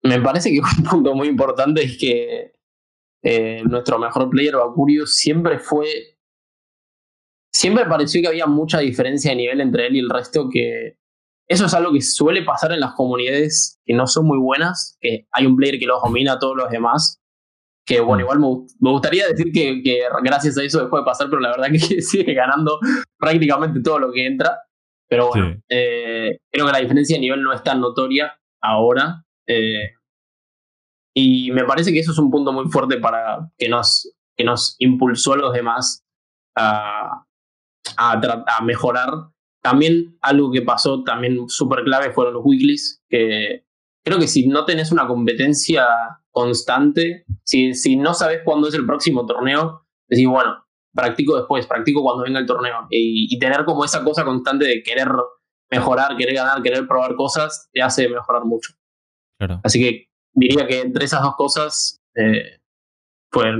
Me parece que un punto muy importante es que eh, nuestro mejor player, Bakurio, siempre fue. Siempre pareció que había mucha diferencia de nivel entre él y el resto que eso es algo que suele pasar en las comunidades que no son muy buenas, que hay un player que los domina a todos los demás. Que bueno, igual me, gustaría decir que, gracias a eso dejó de pasar, pero la verdad que sigue ganando prácticamente todo lo que entra. Pero bueno, eh, creo que la diferencia de nivel no es tan notoria ahora. Eh, y me parece que eso es un punto muy fuerte para que nos, que nos impulsó a los demás a, a, a mejorar también algo que pasó también súper clave fueron los weeklies, que creo que si no tenés una competencia constante, si, si no sabes cuándo es el próximo torneo, decís, bueno, practico después, practico cuando venga el torneo. Y, tener como esa cosa constante de querer mejorar, querer ganar, querer probar cosas, te hace mejorar mucho. Claro. Así que diría que entre esas dos cosas, eh,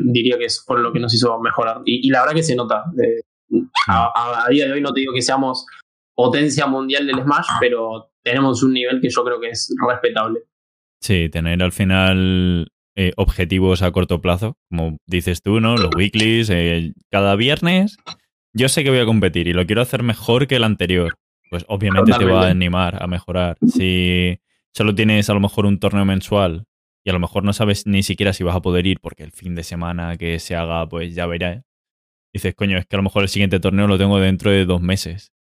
diría que fue lo que nos hizo mejorar. Y, la verdad que se nota. Mm. a, día de hoy no te digo que seamos potencia mundial del Smash, pero tenemos un nivel que yo creo que es respetable. Sí, tener al final eh, objetivos a corto plazo, como dices tú, ¿no? Los weeklies, eh, cada viernes yo sé que voy a competir y lo quiero hacer mejor que el anterior. Pues obviamente te va a animar a mejorar. Si solo tienes a lo mejor un torneo mensual y a lo mejor no sabes ni siquiera si vas a poder ir porque el fin de semana que se haga, pues ya verás. Dices, coño, es que a lo mejor el siguiente torneo lo tengo dentro de dos meses.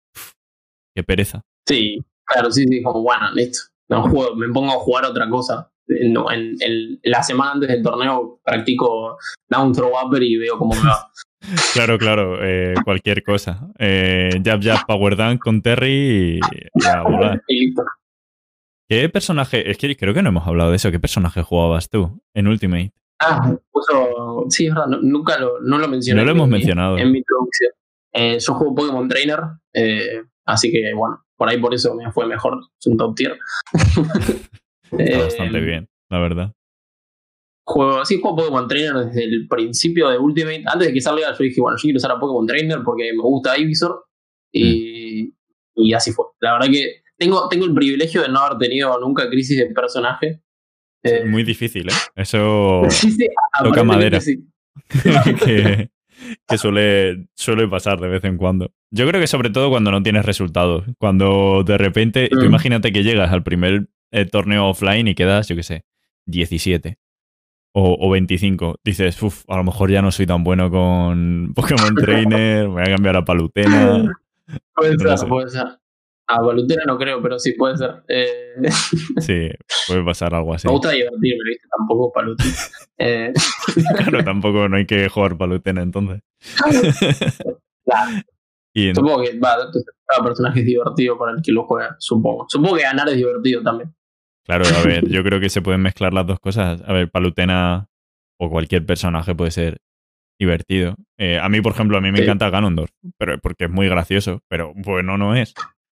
Qué pereza. Sí, claro, sí, sí, como bueno, listo. No juego, me pongo a jugar otra cosa. no, en, la semana antes del torneo practico down throw upper y veo cómo me va. Claro, claro, eh, cualquier cosa. Eh, jab, jab, power dunk con Terry y, y a volar. ¿Qué personaje? Es que creo que no hemos hablado de eso. ¿Qué personaje jugabas tú en Ultimate? Ah, puso, sí, es verdad, no- nunca lo, no lo mencioné. No lo en hemos mi- mencionado. En mi introducción. Eh, yo juego Pokémon Trainer, eh, así que bueno, por ahí por eso me fue mejor, es un top tier. Está Eh, bastante bien, la verdad. Juego, sí, juego Pokémon Trainer desde el principio de Ultimate. Antes de que salga, yo dije, bueno, yo quiero usar a Pokémon Trainer porque me gusta Ivysaur. Y, y así fue. La verdad que tengo, tengo el privilegio de no haber tenido nunca crisis de personaje. Eh, Muy difícil, ¿eh? Eso sí, sí, toca madera. sí. que, que suele, suele pasar de vez en cuando. Yo creo que sobre todo cuando no tienes resultados. Cuando de repente, tú Mm. imagínate que llegas al primer eh, torneo offline y quedas, yo qué sé, 17 o, o 25. Dices, uff, a lo mejor ya no soy tan bueno con Pokémon Trainer, voy a cambiar a Palutena. Puede No sé. puede ser. A Valutera no creo, pero sí puede ser. Eh, Sí, puede pasar algo así. Me gusta divertirme, ¿viste? Tampoco Palutena. Eh, Claro, tampoco no hay que jugar Palutena entonces. Claro. Y en- supongo que va, cada personaje es divertido para el que lo juega, supongo. Supongo que ganar es divertido también. Claro, a ver, yo creo que se pueden mezclar las dos cosas. A ver, Palutena o cualquier personaje puede ser divertido. Eh, a mí, por ejemplo, a mí me Sí. encanta Ganondorf, pero porque es muy gracioso, pero bueno no es.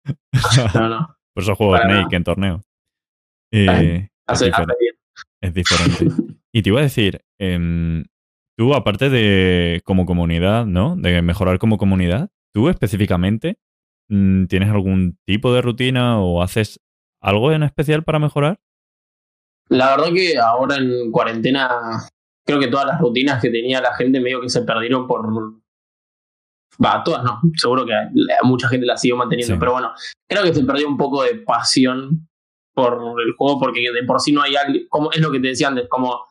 No, no. Por eso juego Para Snake nada. en torneo. Eh, es, Hace, difer- hace bien. es diferente. Y te iba a decir, em, tú aparte de como comunidad, ¿no? De mejorar como comunidad, tú específicamente, mm, ¿tienes algún tipo de rutina o haces algo en especial para mejorar? La verdad que ahora en cuarentena creo que todas las rutinas que tenía la gente medio que se perdieron por... Va, todas no, seguro que mucha gente las siguió manteniendo, Sí. pero bueno, creo que se perdió un poco de pasión por el juego porque de por sí no hay algo, como es lo que te decía antes, como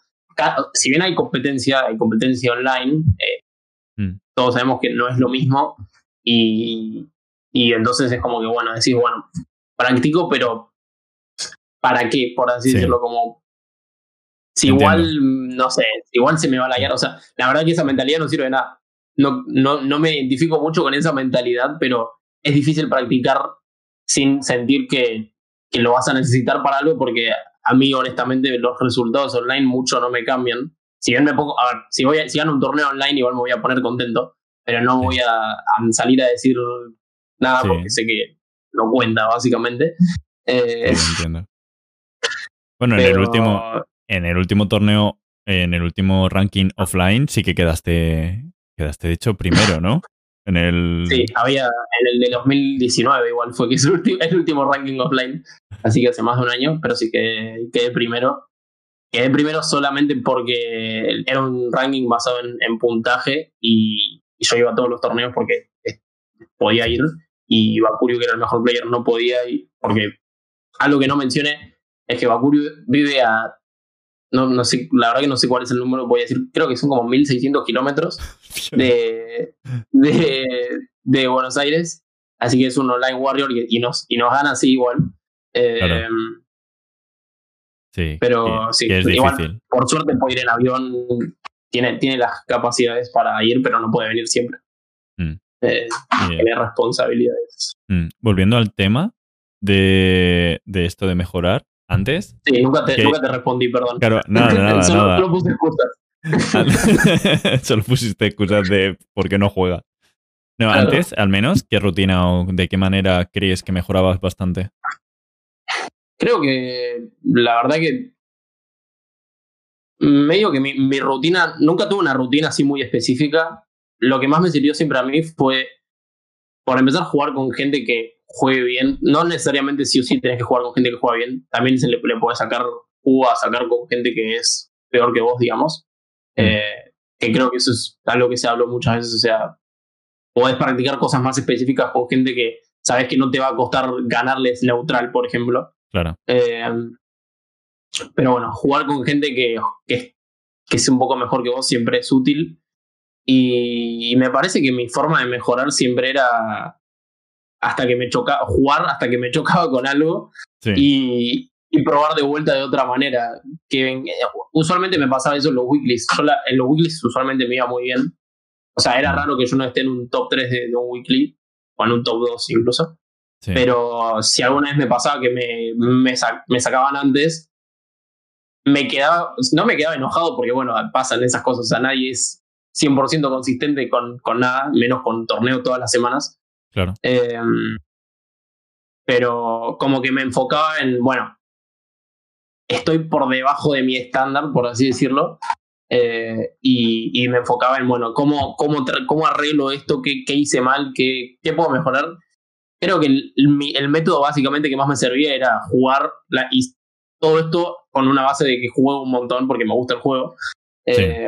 si bien hay competencia, hay competencia online, eh, Mm. todos sabemos que no es lo mismo y, y entonces es como que bueno, decís, bueno, practico, pero ¿para qué? Por así Sí. decirlo, como si Entiendo. igual, no sé, igual se me va a la. O sea, la verdad que esa mentalidad no sirve de nada. No, no, no me identifico mucho con esa mentalidad, pero es difícil practicar sin sentir que, que lo vas a necesitar para algo, porque a mí, honestamente, los resultados online mucho no me cambian. Si bien me pongo, a ver, si, voy a, si gano un torneo online, igual me voy a poner contento, pero no Sí. voy a, a salir a decir nada Sí. porque sé que no cuenta, básicamente. Eh, entiendo. Bueno, en el último, en el último torneo, en el último ranking offline, sí que quedaste, quedaste hecho primero, ¿no? En el. Sí, había en el de 2019 igual fue que es el, último ranking offline, así que hace más de un año, pero sí que quedé primero. Quedé primero solamente porque era un ranking basado en, puntaje y, y yo iba a todos los torneos porque podía ir y Bakurio, que era el mejor player, no podía ir porque algo que no mencioné es que Bakurio vive a... No, no sé, la verdad que no sé cuál es el número, voy a decir, creo que son como 1600 kilómetros de, de, de Buenos Aires. Así que es un online warrior y, y nos, y nos gana así igual. Eh, Claro. Sí, pero que- sí, que es igual- difícil. Por suerte puede ir en avión. Tiene, tiene las capacidades para ir, pero no puede venir siempre. Mm. Eh, tiene responsabilidades. mm, Volviendo al tema de, de esto de mejorar, antes. Sí, nunca te, Que- nunca te respondí, perdón. Claro, nada, nada, solo, nada. solo puse excusas. Solo pusiste excusas de por qué no juega. No, Claro. antes, al menos, ¿qué rutina o de qué manera crees que mejorabas bastante? Creo que la verdad que medio que mi, mi rutina, nunca tuve una rutina así muy específica. Lo que más me sirvió siempre a mí fue, por empezar, jugar con gente que juegue bien. No necesariamente sí o sí tenés que jugar con gente que juega bien. También se le, le puede sacar jugo a sacar con gente que es peor que vos, digamos. Mm. Eh, que creo que eso es algo que se habló muchas veces. O sea, podés practicar cosas más específicas con gente que sabes que no te va a costar ganarles neutral, por ejemplo. Claro. Eh, pero bueno, jugar con gente que, que, que es un poco mejor que vos siempre es útil. Y, y me parece que mi forma de mejorar siempre era hasta que me chocaba, jugar hasta que me chocaba con algo Sí. y, y probar de vuelta de otra manera. Que eh, usualmente me pasaba eso en los weeklies. Yo en los weeklies usualmente me iba muy bien. O sea, era raro que yo no esté en un top 3 de, un weekly, o en un top 2 incluso. Pero si alguna vez me pasaba que me, me, me, sacaban antes, me quedaba, no me quedaba enojado porque, bueno, pasan esas cosas. O sea, nadie es 100% consistente con, con nada, menos con torneo todas las semanas. Claro. Em, pero como que me enfocaba en, bueno, estoy por debajo de mi estándar, por así decirlo, eh, y, me enfocaba en, bueno, cómo, cómo, cómo arreglo esto, qué, qué hice mal, qué, qué, puedo mejorar. Creo que el, el, método básicamente que más me servía era jugar la, y todo esto con una base de que juego un montón porque me gusta el juego. Eh,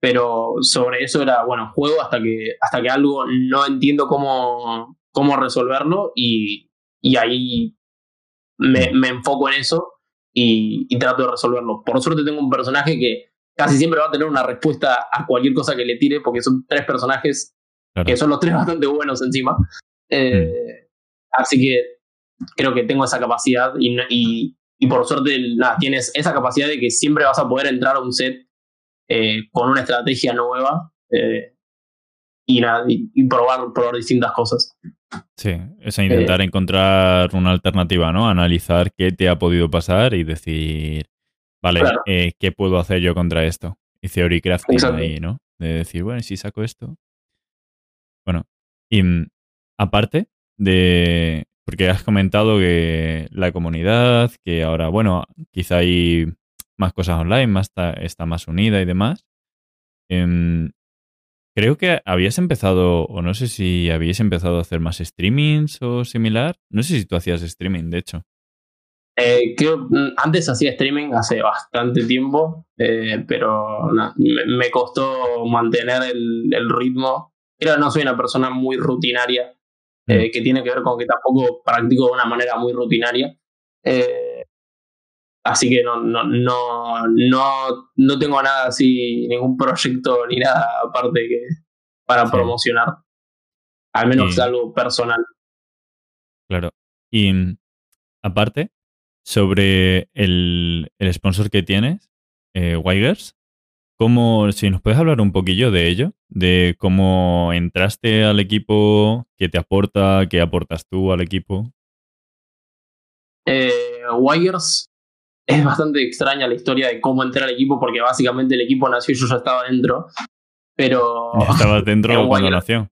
pero sobre eso era, bueno, juego hasta que, hasta que algo no entiendo cómo, cómo resolverlo y, y ahí me, me, enfoco en eso y, y, trato de resolverlo. Por suerte tengo un personaje que casi siempre va a tener una respuesta a cualquier cosa que le tire porque son tres personajes que son los tres bastante buenos encima. Eh, mm. Así que creo que tengo esa capacidad y, y, y por suerte nada, tienes esa capacidad de que siempre vas a poder entrar a un set eh, con una estrategia nueva eh, y, y, probar, probar distintas cosas. Sí, es intentar encontrar una alternativa, ¿no? Analizar qué te ha podido pasar y decir, vale, eh, ¿qué puedo hacer yo contra esto? Y theory crafting ahí, ¿no? De decir, bueno, si saco esto. Bueno, y mm, aparte de, porque has comentado que la comunidad, que ahora, bueno, quizá hay más cosas online, más está, más unida y demás. Em, creo que habías empezado, o no sé si habías empezado a hacer más streamings o similar. No sé si tú hacías streaming, de hecho. Eh, creo, mm, antes hacía streaming hace bastante tiempo, eh, pero me, costó mantener el, ritmo. Creo que no soy una persona muy rutinaria, eh, mm. que tiene que ver con que tampoco practico de una manera muy rutinaria. Así que no, no, no, no, no tengo nada así, ningún proyecto ni nada aparte que para promocionar. Al menos algo personal. Claro. Y mm, aparte, sobre el, el sponsor que tienes, eh, Wigers, ¿cómo, si nos puedes hablar un poquillo de ello, de cómo entraste al equipo, qué te aporta, qué aportas tú al equipo. Eh, Wigers es bastante extraña la historia de cómo entré al equipo, porque básicamente el equipo nació y yo ya estaba dentro. Pero. estaba dentro cuando nació.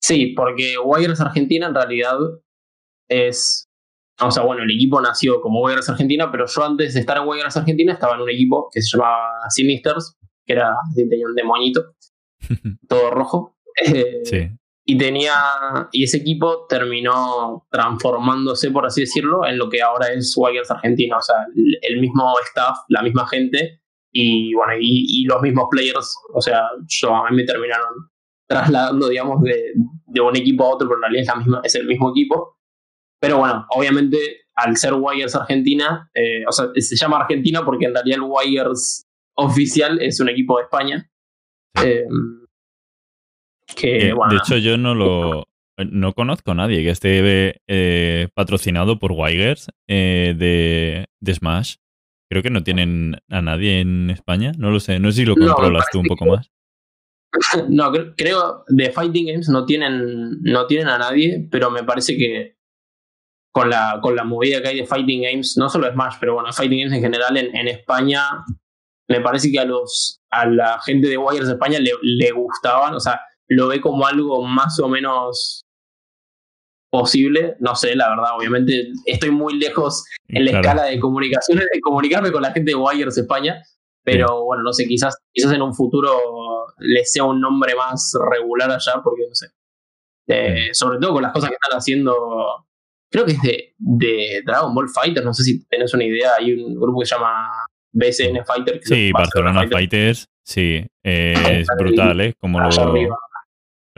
Sí, porque Wires Argentina en realidad es. O sea, bueno, el equipo nació como Wires Argentina, pero yo antes de estar en Wires Argentina estaba en un equipo que se llamaba Sinisters, que era. tenía un demonito, todo rojo. sí. Y tenía y ese equipo terminó transformándose por así decirlo en lo que ahora es Wires Argentina o sea el, mismo staff la misma gente y bueno y, los mismos players o sea yo a mí me terminaron trasladando digamos de, de, un equipo a otro pero en realidad es la misma es el mismo equipo. Pero bueno obviamente al ser Wires Argentina eh, o sea se llama Argentina porque en realidad el Wires oficial es un equipo de España. Eh, de hecho, yo no lo. No conozco a nadie que esté eh, patrocinado por Wigers eh, de, Smash. Creo que no tienen a nadie en España. No lo sé. No sé si lo controlas tú un poco más. No, creo de Fighting Games no tienen, no tienen a nadie, pero me parece que con la, con la movida que hay de Fighting Games, no solo Smash, pero bueno, Fighting Games en general en, en España, me parece que a los a la gente de Wigers de España le, le gustaban, o sea, lo ve como algo más o menos posible. No sé, la verdad, obviamente estoy muy lejos en la escala de comunicaciones, de comunicarme con la gente de Wires España, pero bueno, no sé, quizás, quizás en un futuro les sea un nombre más regular allá, porque no sé. sobre todo con las cosas que están haciendo, creo que es de, de Dragon Ball Fighter, no sé si tenés una idea, hay un grupo que se llama BSN Fighter. sí, Barcelona, Fighters, sí, es brutal, ¿eh? Como lo,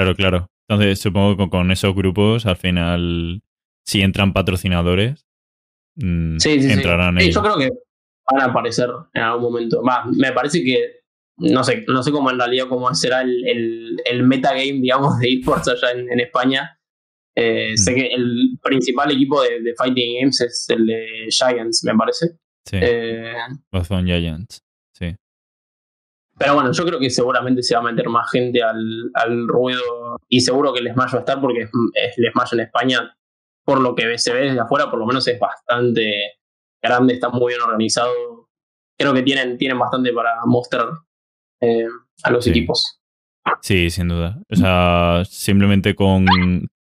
Claro, claro. Entonces supongo que con esos grupos al final, si entran patrocinadores, mm, entrarán sí. Yo creo que van a aparecer en algún momento. Va, me parece que no sé, no sé cómo en realidad cómo será el, el, el metagame, digamos, de esports allá en, España. Eh, Sé que el principal equipo de, de, Fighting Games es el de Giants, me parece. Sí. Eh, Giants, sí. Pero bueno, yo creo que seguramente se va a meter más gente al, al ruedo y seguro que el Smash va a estar porque el Smash en España, por lo que se ve desde afuera, por lo menos es bastante grande, está muy bien organizado. Creo que tienen, tienen bastante para mostrar eh, a los equipos. Sí, sin duda. O sea, simplemente con,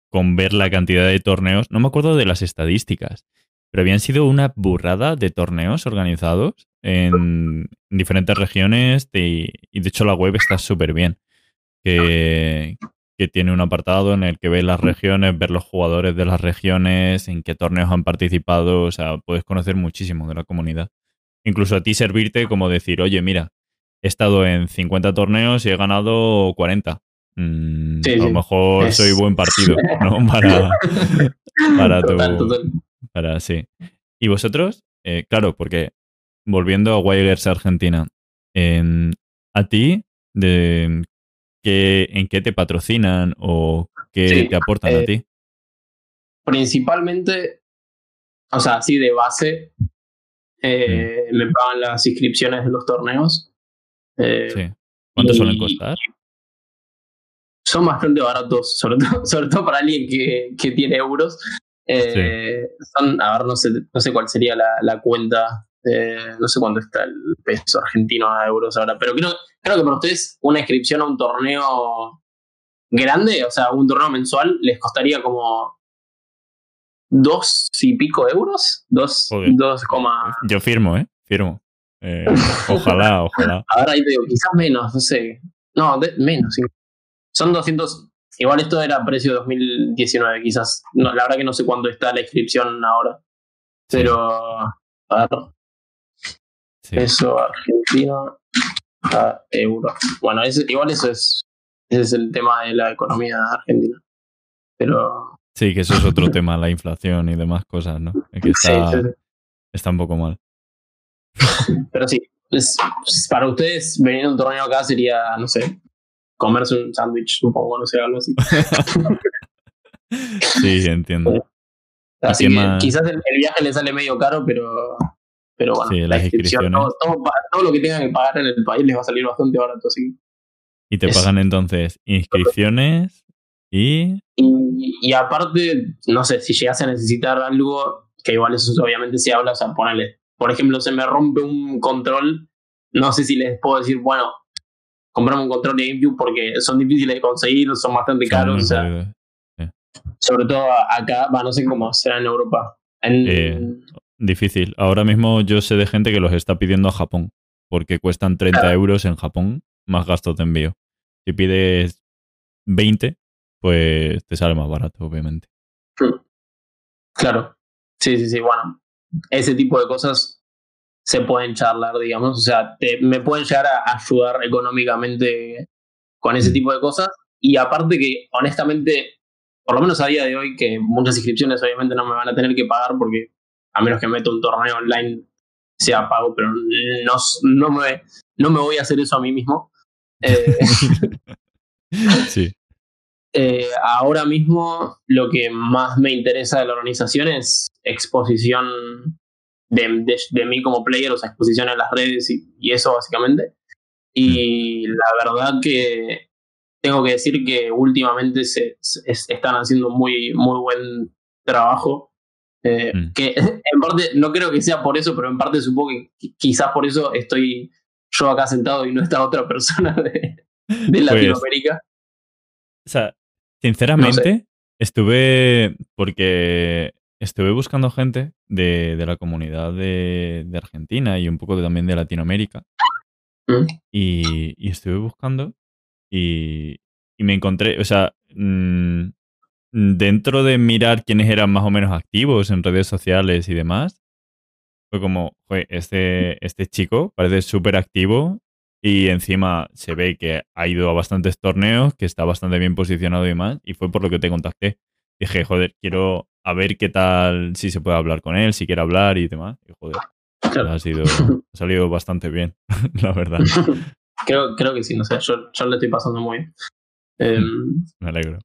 con ver la cantidad de torneos, no me acuerdo de las estadísticas, pero habían sido una burrada de torneos organizados en diferentes regiones y, de hecho la web está súper bien. Que, que, tiene un apartado en el que ves las regiones, ver los jugadores de las regiones, en qué torneos han participado, o sea, puedes conocer muchísimo de la comunidad. Incluso a ti servirte como decir, oye, mira, he estado en 50 torneos y he ganado 40. Mm, a lo mejor soy buen partido, ¿no? Para, para tu. Para, sí. ¿Y vosotros? Eh, claro, porque volviendo a Wilders Argentina, en, ¿a ti de qué, en qué te patrocinan o qué te aportan a eh, ti? Principalmente, o sea, así de base, eh, mm. me pagan las inscripciones de los torneos. sí. ¿Cuánto suelen costar? son bastante baratos, sobre todo, sobre todo para alguien que, que tiene euros. Eh, son, a ver, no sé, no sé cuál sería la, la cuenta, eh, no sé cuánto está el peso argentino a euros ahora, pero creo, creo que para ustedes una inscripción a un torneo grande, o sea, un torneo mensual, les costaría como dos y pico euros, dos, dos coma... Yo firmo, ¿eh? Firmo. Eh, ojalá, ojalá. Ahora ahí te digo, quizás menos, no sé. No, menos, sí. Son 200. Igual esto era precio 2019, quizás. No, la verdad que no sé cuándo está la inscripción ahora. Pero. A ver. Peso argentino a euro. Bueno, igual eso es. Ese es el tema de la economía argentina. Pero. Sí, que eso es otro tema, la inflación y demás cosas, ¿no? que está, está un poco mal. Pero sí, para ustedes venir a un torneo acá sería, no sé, comerse un sándwich, supongo, no sé, algo así. sí, entiendo. Así que quizás el, viaje le sale medio caro, pero, pero bueno, sí, la inscripción, todo, todo, lo que tengan que pagar en el país les va a salir bastante barato, así. Y te pagan entonces inscripciones y... y... y... aparte, no sé, si llegas a necesitar algo, que igual eso obviamente se habla, o sea, ponerle, por ejemplo, se me rompe un control, no sé si les puedo decir, bueno, comprarme un control de GameCube porque son difíciles de conseguir, son bastante caros. Sobre todo acá, no sé cómo será en Europa. Eh, difícil. Ahora mismo yo sé de gente que los está pidiendo a Japón, porque cuestan 30 euros en Japón más gastos de envío. Si pides 20, pues te sale más barato, obviamente. Claro. Sí, sí, sí. Bueno, ese tipo de cosas se pueden charlar, digamos, o sea, me pueden llegar a ayudar económicamente con ese mm. tipo de cosas. Y aparte que, honestamente, por lo menos a día de hoy, que muchas inscripciones obviamente no me van a tener que pagar porque a menos que meto un torneo online sea pago, pero no, no, me, no me voy a hacer eso a mí mismo. Eh, sí. Eh, ahora mismo lo que más me interesa de la organización es exposición de, de, mí como player, o sea, exposición en las redes y, eso básicamente. Y la verdad que tengo que decir que últimamente se, están haciendo muy, muy buen trabajo. Eh, mm. Que en parte, no creo que sea por eso, pero en parte supongo que quizás por eso estoy yo acá sentado y no esta otra persona de, de pues, Latinoamérica. o sea, sinceramente, estuve porque estuve buscando gente de, la comunidad de, Argentina y un poco también de Latinoamérica. Mm. Y, estuve buscando y, me encontré, o sea, mm, dentro de mirar quiénes eran más o menos activos en redes sociales y demás, fue como, fue este, este chico parece súper activo y encima se ve que ha ido a bastantes torneos, que está bastante bien posicionado y demás, y fue por lo que te contacté. Dije, joder, quiero, a ver qué tal, si se puede hablar con él, si quiere hablar y demás. Y joder, ha, sido, ha salido bastante bien, la verdad. Creo, creo que sí, no sé, yo, yo le estoy pasando muy bien. Em, Me alegro.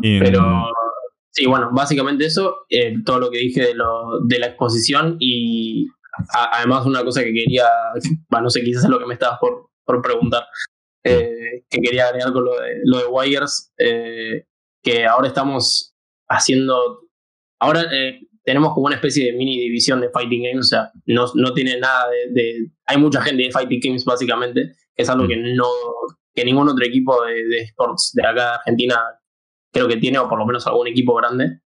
Pero Sí, bueno, básicamente eso, eh, todo lo que dije de, lo, de la exposición y además una cosa que quería, bueno, no sé, quizás es lo que me estabas por, por preguntar, eh, que quería agregar con lo de, lo de Wires, eh, que ahora estamos haciendo, ahora tenemos como una especie de mini división de Fighting Games, o sea, no, no tiene nada de, Hay mucha gente de Fighting Games básicamente, que es algo mm. que no que ningún otro equipo de, de sports de acá de Argentina creo que tiene, o por lo menos algún equipo grande.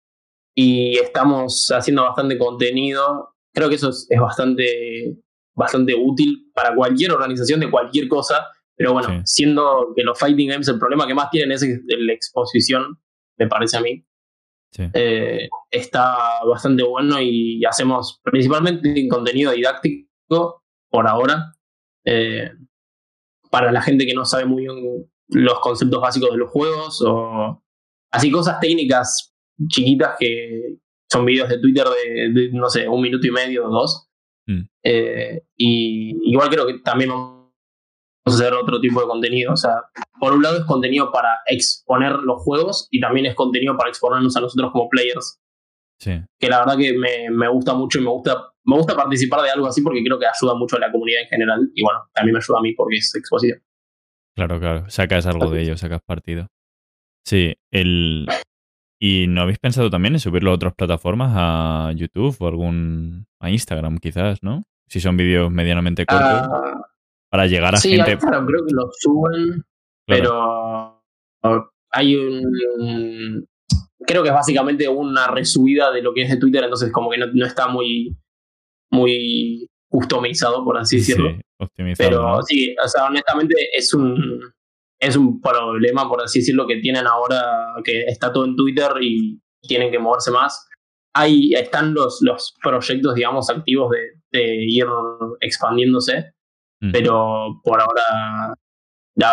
Y estamos haciendo bastante contenido. Creo que eso es, bastante, bastante útil para cualquier organización de cualquier cosa. Pero bueno, siendo que los Fighting Games el problema que más tienen es la exposición, me parece a mí. Eh, está bastante bueno y hacemos principalmente contenido didáctico por ahora. Eh, para la gente que no sabe muy bien los conceptos básicos de los juegos o así cosas técnicas chiquitas que son videos de Twitter de, no sé, un minuto y medio o dos. Mm. Eh, y igual creo que también vamos a hacer otro tipo de contenido. O sea, por un lado es contenido para exponer los juegos y también es contenido para exponernos a nosotros como players. Sí. Que la verdad que me, me, gusta mucho y me gusta, me gusta participar de algo así porque creo que ayuda mucho a la comunidad en general y bueno, también me ayuda a mí porque es exposición. Claro, claro, sacas algo de ello, sacas partido. Sí, el... ¿Y no habéis pensado también en subirlo a otras plataformas, a YouTube o algún... a Instagram quizás, ¿no? Si son vídeos medianamente cortos. Ah, para llegar a gente... Sí, creo que lo suben, pero hay un... Creo que es básicamente una resubida de lo que es de Twitter, entonces como que no, está muy, muy customizado, por así decirlo. Sí, optimizado. Pero sí, o sea, honestamente es un es un problema, por así decirlo, que tienen ahora, que está todo en Twitter y tienen que moverse más. Ahí están los, los proyectos, digamos, activos de, ir expandiéndose, pero por ahora,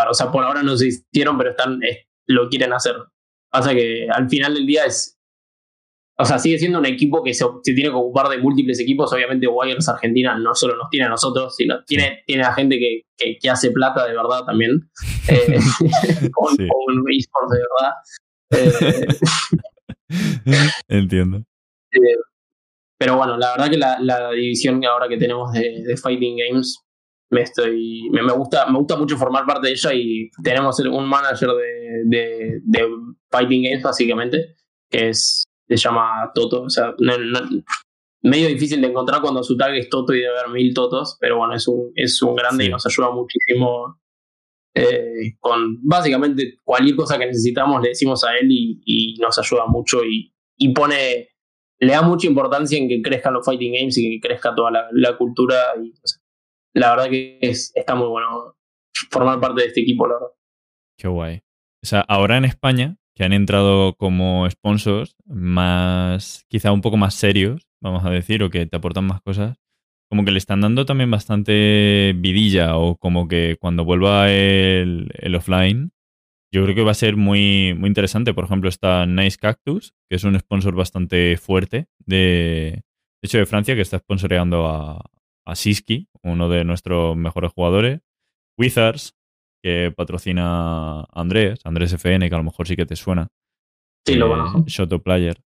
o sea, por ahora no se hicieron, pero están, lo quieren hacer. Pasa que al final del día es o sea, sigue siendo un equipo que se, tiene que ocupar de múltiples equipos. Obviamente, Wires Argentina no solo nos tiene a nosotros, sino tiene, tiene a gente que, que, hace plata de verdad también. Eh, con, un eSport de verdad. Eh, Entiendo. Eh, pero bueno, la verdad que la, la división ahora que tenemos de, de Fighting Games me estoy me, me, gusta me gusta mucho formar parte de ella y tenemos un manager de, de, de Fighting Games básicamente que es se llama Toto. O sea, medio difícil de encontrar cuando su tag es Toto y debe haber mil Totos, pero bueno, es un, es un grande y nos ayuda muchísimo. Eh, con básicamente cualquier cosa que necesitamos le decimos a él y, nos ayuda mucho y, y, pone, le da mucha importancia en que crezcan los fighting games y que crezca toda la, cultura y la verdad que es, está muy bueno formar parte de este equipo, la verdad. Qué guay. O sea, ahora en España que han entrado como sponsors más, quizá un poco más serios, vamos a decir, o que te aportan más cosas, como que le están dando también bastante vidilla o como que cuando vuelva el, offline, yo creo que va a ser muy, muy interesante. Por ejemplo, está Nice Cactus, que es un sponsor bastante fuerte de, hecho, de Francia, que está sponsoreando a, a Siski, uno de nuestros mejores jugadores. Wizards, que patrocina Andrés, Andrés FN, que a lo mejor sí que te suena. Sí, lo conozco. Eh, Shoto Player.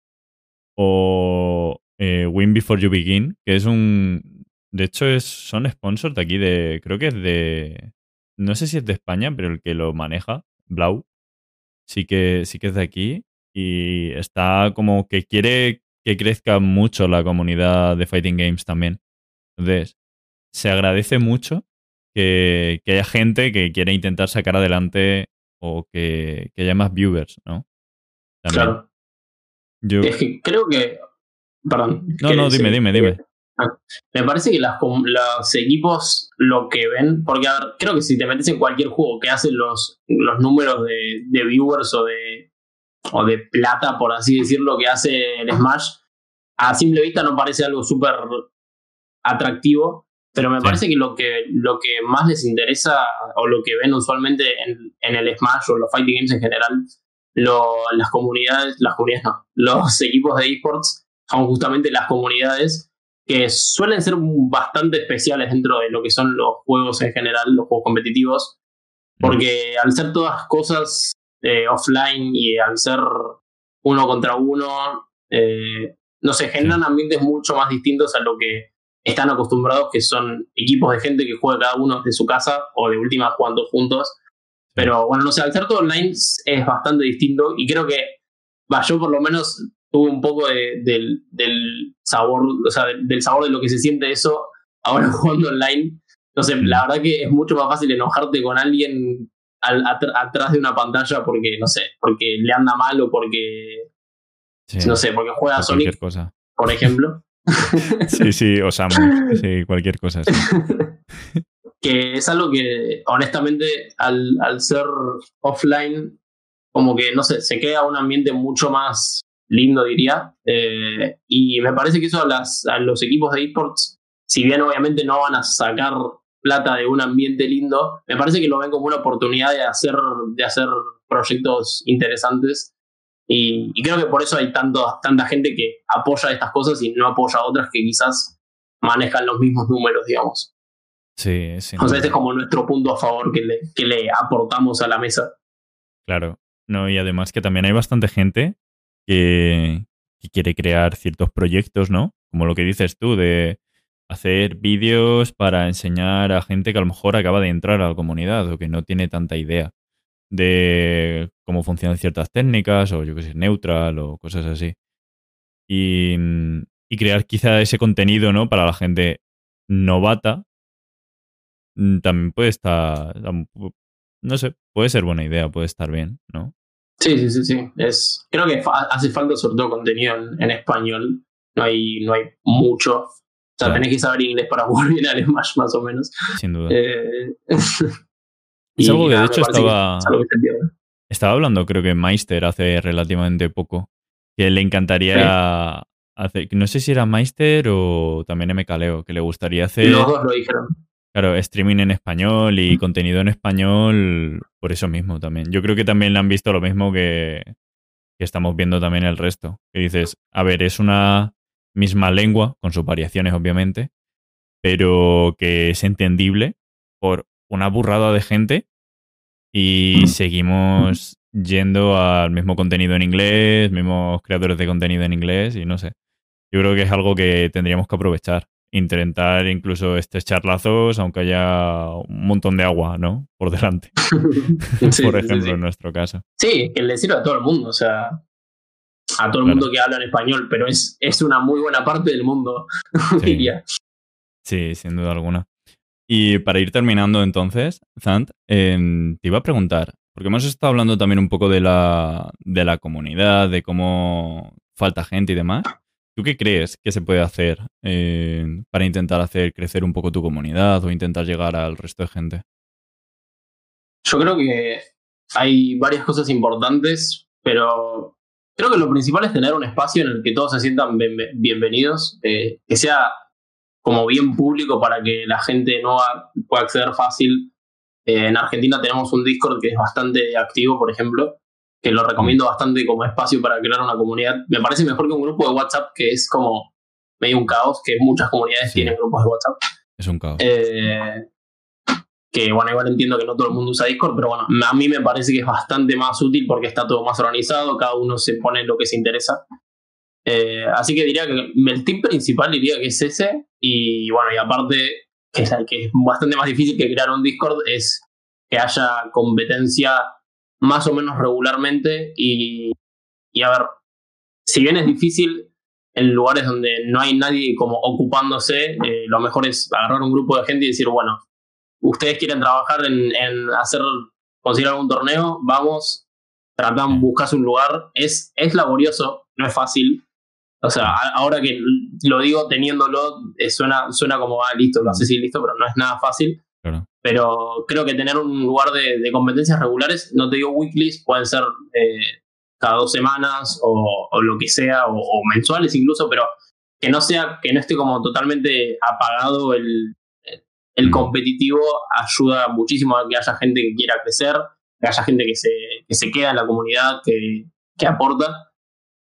O eh, Win Before You Begin, que es un. De hecho, es, son sponsors de aquí, de. Creo que es de. No sé si es de España, pero el que lo maneja, Blau, sí que, sí que es de aquí. Y está como que quiere que crezca mucho la comunidad de Fighting Games también. Entonces, se agradece mucho que, haya gente que quiera intentar sacar adelante o que, haya más viewers, ¿no? Claro. Es que creo que. Perdón. No, no, dime, dime, dime. Ah, me parece que las, los equipos lo que ven, porque a ver, creo que si te metes en cualquier juego que hacen los, los números de, de viewers o de, o de plata, por así decirlo, que hace el Smash, a simple vista no parece algo súper atractivo, pero me parece que lo, que lo que más les interesa o lo que ven usualmente en, en el Smash o los Fighting Games en general, las comunidades, las comunidades no, los equipos de esports son justamente las comunidades que suelen ser bastante especiales dentro de lo que son los juegos en general, los juegos competitivos, porque al ser todas cosas eh, offline y al ser uno contra uno. Eh, no sé, generan ambientes mucho más distintos a lo que están acostumbrados, que son equipos de gente que juega cada uno de su casa o de última jugando juntos. Pero bueno, no sé, al ser todo online es bastante distinto y creo que, va, yo por lo menos tuve un poco de, del, del, sabor, o sea, del, sabor de lo que se siente eso ahora jugando online. No sé, la verdad que es mucho más fácil enojarte con alguien atrás de una pantalla porque, no sé, porque le anda mal o porque, no sé, porque juega Sonic, cosa. por ejemplo. Sí, sí, o Samus, sí, cualquier cosa. que es algo que, honestamente, al, al ser offline, como que, no sé, se queda un ambiente mucho más lindo, diría. Eh, y me parece que eso a, las, a los equipos de esports, si bien obviamente no van a sacar plata de un ambiente lindo, me parece que lo ven como una oportunidad de hacer, de hacer proyectos interesantes. Y, creo que por eso hay tanto, tanta gente que apoya estas cosas y no apoya otras que quizás manejan los mismos números, digamos. Sí, sí. Entonces, este es como nuestro punto a favor que le, que le aportamos a la mesa. Claro. No, y además que también hay bastante gente que, quiere crear ciertos proyectos, ¿no? Como lo que dices tú, de hacer vídeos para enseñar a gente que a lo mejor acaba de entrar a la comunidad o que no tiene tanta idea de cómo funcionan ciertas técnicas o yo que sé, neutral o cosas así. Y, y crear quizá ese contenido, ¿no? Para la gente novata mm, también puede estar, no sé, puede ser buena idea, puede estar bien, ¿no? Sí, sí, sí, sí. Es, creo que hace falta sobre todo contenido en, español. No hay, no hay mucho. O sea, tenés que saber inglés para jugar bien al Smash, más o menos. Sin duda. Eh, es algo que de hecho estaba. estaba hablando, creo que Meister hace relativamente poco. Que le encantaría hacer. No sé si era Meister o también MKLeo, que le gustaría hacer. Los dos lo dijeron. Claro, streaming en español y contenido en español por eso mismo también. Yo creo que también le han visto lo mismo que, estamos viendo también el resto. Que dices, a ver, es una misma lengua, con sus variaciones obviamente, pero que es entendible por una burrada de gente y seguimos yendo al mismo contenido en inglés, mismos creadores de contenido en inglés y no sé. Yo creo que es algo que tendríamos que aprovechar intentar incluso estos charlazos, aunque haya un montón de agua, ¿no? Por delante. Por ejemplo, en nuestro caso. Sí, que le sirve a todo el mundo, o sea, a todo el mundo que habla en español, pero es, es una muy buena parte del mundo, diría. Sí, sin duda alguna. Y para ir terminando entonces, Zant, em, te iba a preguntar, porque hemos estado hablando también un poco de la, de la comunidad, de cómo falta gente y demás. ¿Tú qué crees que se puede hacer eh, para intentar hacer crecer un poco tu comunidad o intentar llegar al resto de gente? Yo creo que hay varias cosas importantes, pero creo que lo principal es tener un espacio en el que todos se sientan bienvenidos, eh, que sea como bien público para que la gente nueva pueda acceder fácil. Eh, en Argentina tenemos un Discord que es bastante activo, por ejemplo, que lo recomiendo bastante como espacio para crear una comunidad. Me parece mejor que un grupo de WhatsApp que es como medio un caos, que muchas comunidades tienen grupos de WhatsApp. Es un caos. Eh, que bueno, igual entiendo que no todo el mundo usa Discord, pero bueno, a mí me parece que es bastante más útil porque está todo más organizado, cada uno se pone lo que se interesa. Eh, así que diría que el tip principal diría que es ese, y bueno, y aparte, que es, bastante más difícil que crear un Discord, es que haya competencia más o menos regularmente y, y a ver, si bien es difícil en lugares donde no hay nadie como ocupándose, eh, lo mejor es agarrar un grupo de gente y decir, bueno, ustedes quieren trabajar en, en hacer, conseguir algún torneo, vamos, tratan, buscas un lugar, es, es laborioso, no es fácil. O sea, ahora que lo digo teniéndolo, eh, suena, suena como, ah, listo, lo haces y listo, pero no es nada fácil. Pero creo que tener un lugar de, competencias regulares, no te digo weeklies, pueden ser eh, cada dos semanas o, lo que sea, o, mensuales incluso, pero que no sea, que no esté como totalmente apagado el, el mm. competitivo, ayuda muchísimo a que haya gente que quiera crecer, que haya gente que se, que se queda en la comunidad, que, que aporta.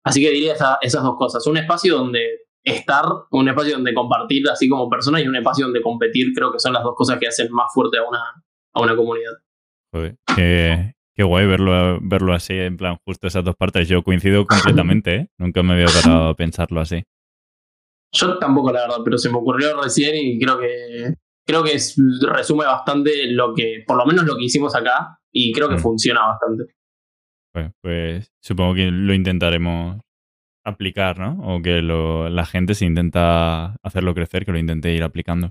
Así que diría esas dos cosas. Un espacio donde estar, un espacio donde compartir así como persona y un espacio donde competir, creo que son las dos cosas que hacen más fuerte a una, a una comunidad. Qué, Qué guay verlo, verlo así, en plan, justo esas dos partes. Yo coincido completamente, ¿eh? Nunca me había parado a pensarlo así. Yo tampoco, la verdad, pero se me ocurrió recién y creo que creo que resume bastante lo que, por lo menos lo que hicimos acá, y creo que mm. funciona bastante. Pues, pues, supongo que lo intentaremos aplicar, ¿no? O que la gente si intenta hacerlo crecer, que lo intente ir aplicando.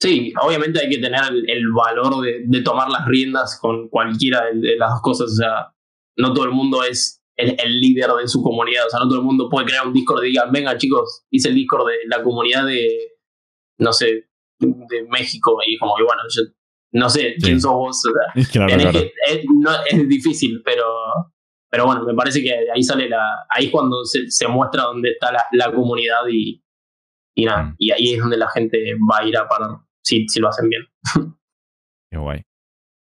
Sí, obviamente hay que tener el, valor de, tomar las riendas con cualquiera de, las dos cosas. O sea, no todo el mundo es el, líder de su comunidad. O sea, no todo el mundo puede crear un Discord y digan, venga chicos, hice el Discord de la comunidad de, no sé, de México. Y como que bueno, yo no sé quién sos vos. es, no, es difícil, pero, pero bueno, me parece que ahí sale la. Ahí es cuando se, se muestra dónde está la, la comunidad y, y nada. Mm. Y ahí es donde la gente va a ir a parar si, si lo hacen bien. Qué guay.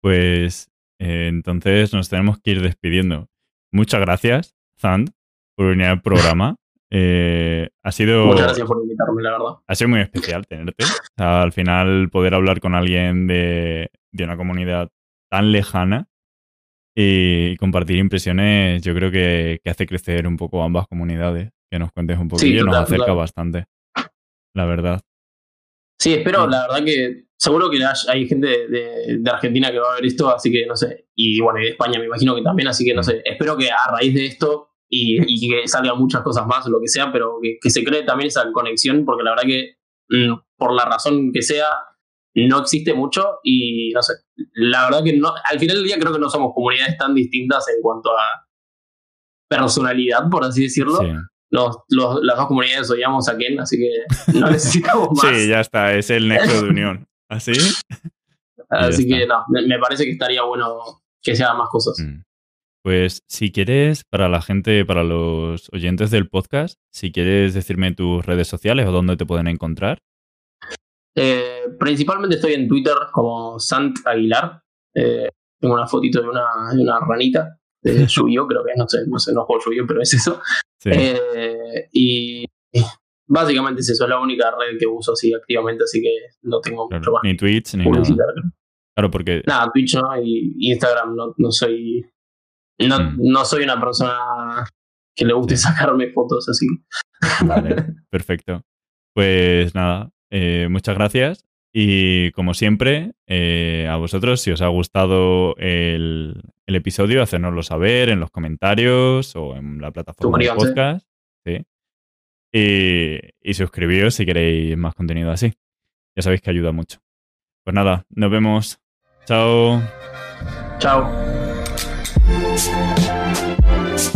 Pues eh, entonces nos tenemos que ir despidiendo. Muchas gracias, Zand, por venir al programa. Eh, ha sido. Muchas gracias por invitarme, la verdad. Ha sido muy especial tenerte. al final, poder hablar con alguien de, de una comunidad tan lejana y compartir impresiones, yo creo que, que, hace crecer un poco ambas comunidades. Que nos cuentes un poquillo, nos acerca bastante. La verdad. Sí, espero, la verdad que seguro que hay gente de, Argentina que va a ver esto, así que no sé, y bueno, y de España me imagino que también, así que no sé, espero que a raíz de esto y, que salgan muchas cosas más, lo que sea, pero que, se cree también esa conexión, porque la verdad que mm, por la razón que sea, no existe mucho y no sé, la verdad que no, al final del día creo que no somos comunidades tan distintas en cuanto a personalidad, por así decirlo los, las dos comunidades odiamos a Ken, así que no necesitamos más. Sí, ya está, es el nexo de unión. ¿Así? así que no, me, parece que estaría bueno que se hagan más cosas. Mm. Pues si quieres, para la gente, para los oyentes del podcast, si quieres decirme tus redes sociales o dónde te pueden encontrar. Eh, principalmente estoy en Twitter como Sant Aguilar. Eh, tengo una fotito de una, de una ranita de Yu-Gi-Oh, creo que no sé, no sé, no juego yu pero es eso. Eh, y básicamente es eso, es la única red que uso así activamente, así que no tengo mucho más. Ni Twitch, ni nada. Claro, porque... Nada, Twitch no, y Instagram no, no soy... No, mm. no soy una persona que le guste sacarme fotos así. Vale, perfecto. Pues nada, eh, muchas gracias. Y como siempre, eh, a vosotros, si os ha gustado el, episodio, hacérnoslo saber en los comentarios o en la plataforma de podcast. ¿sí? Y, y suscribíos si queréis más contenido así. Ya sabéis que ayuda mucho. Pues nada, nos vemos. Chao. Chao. Thank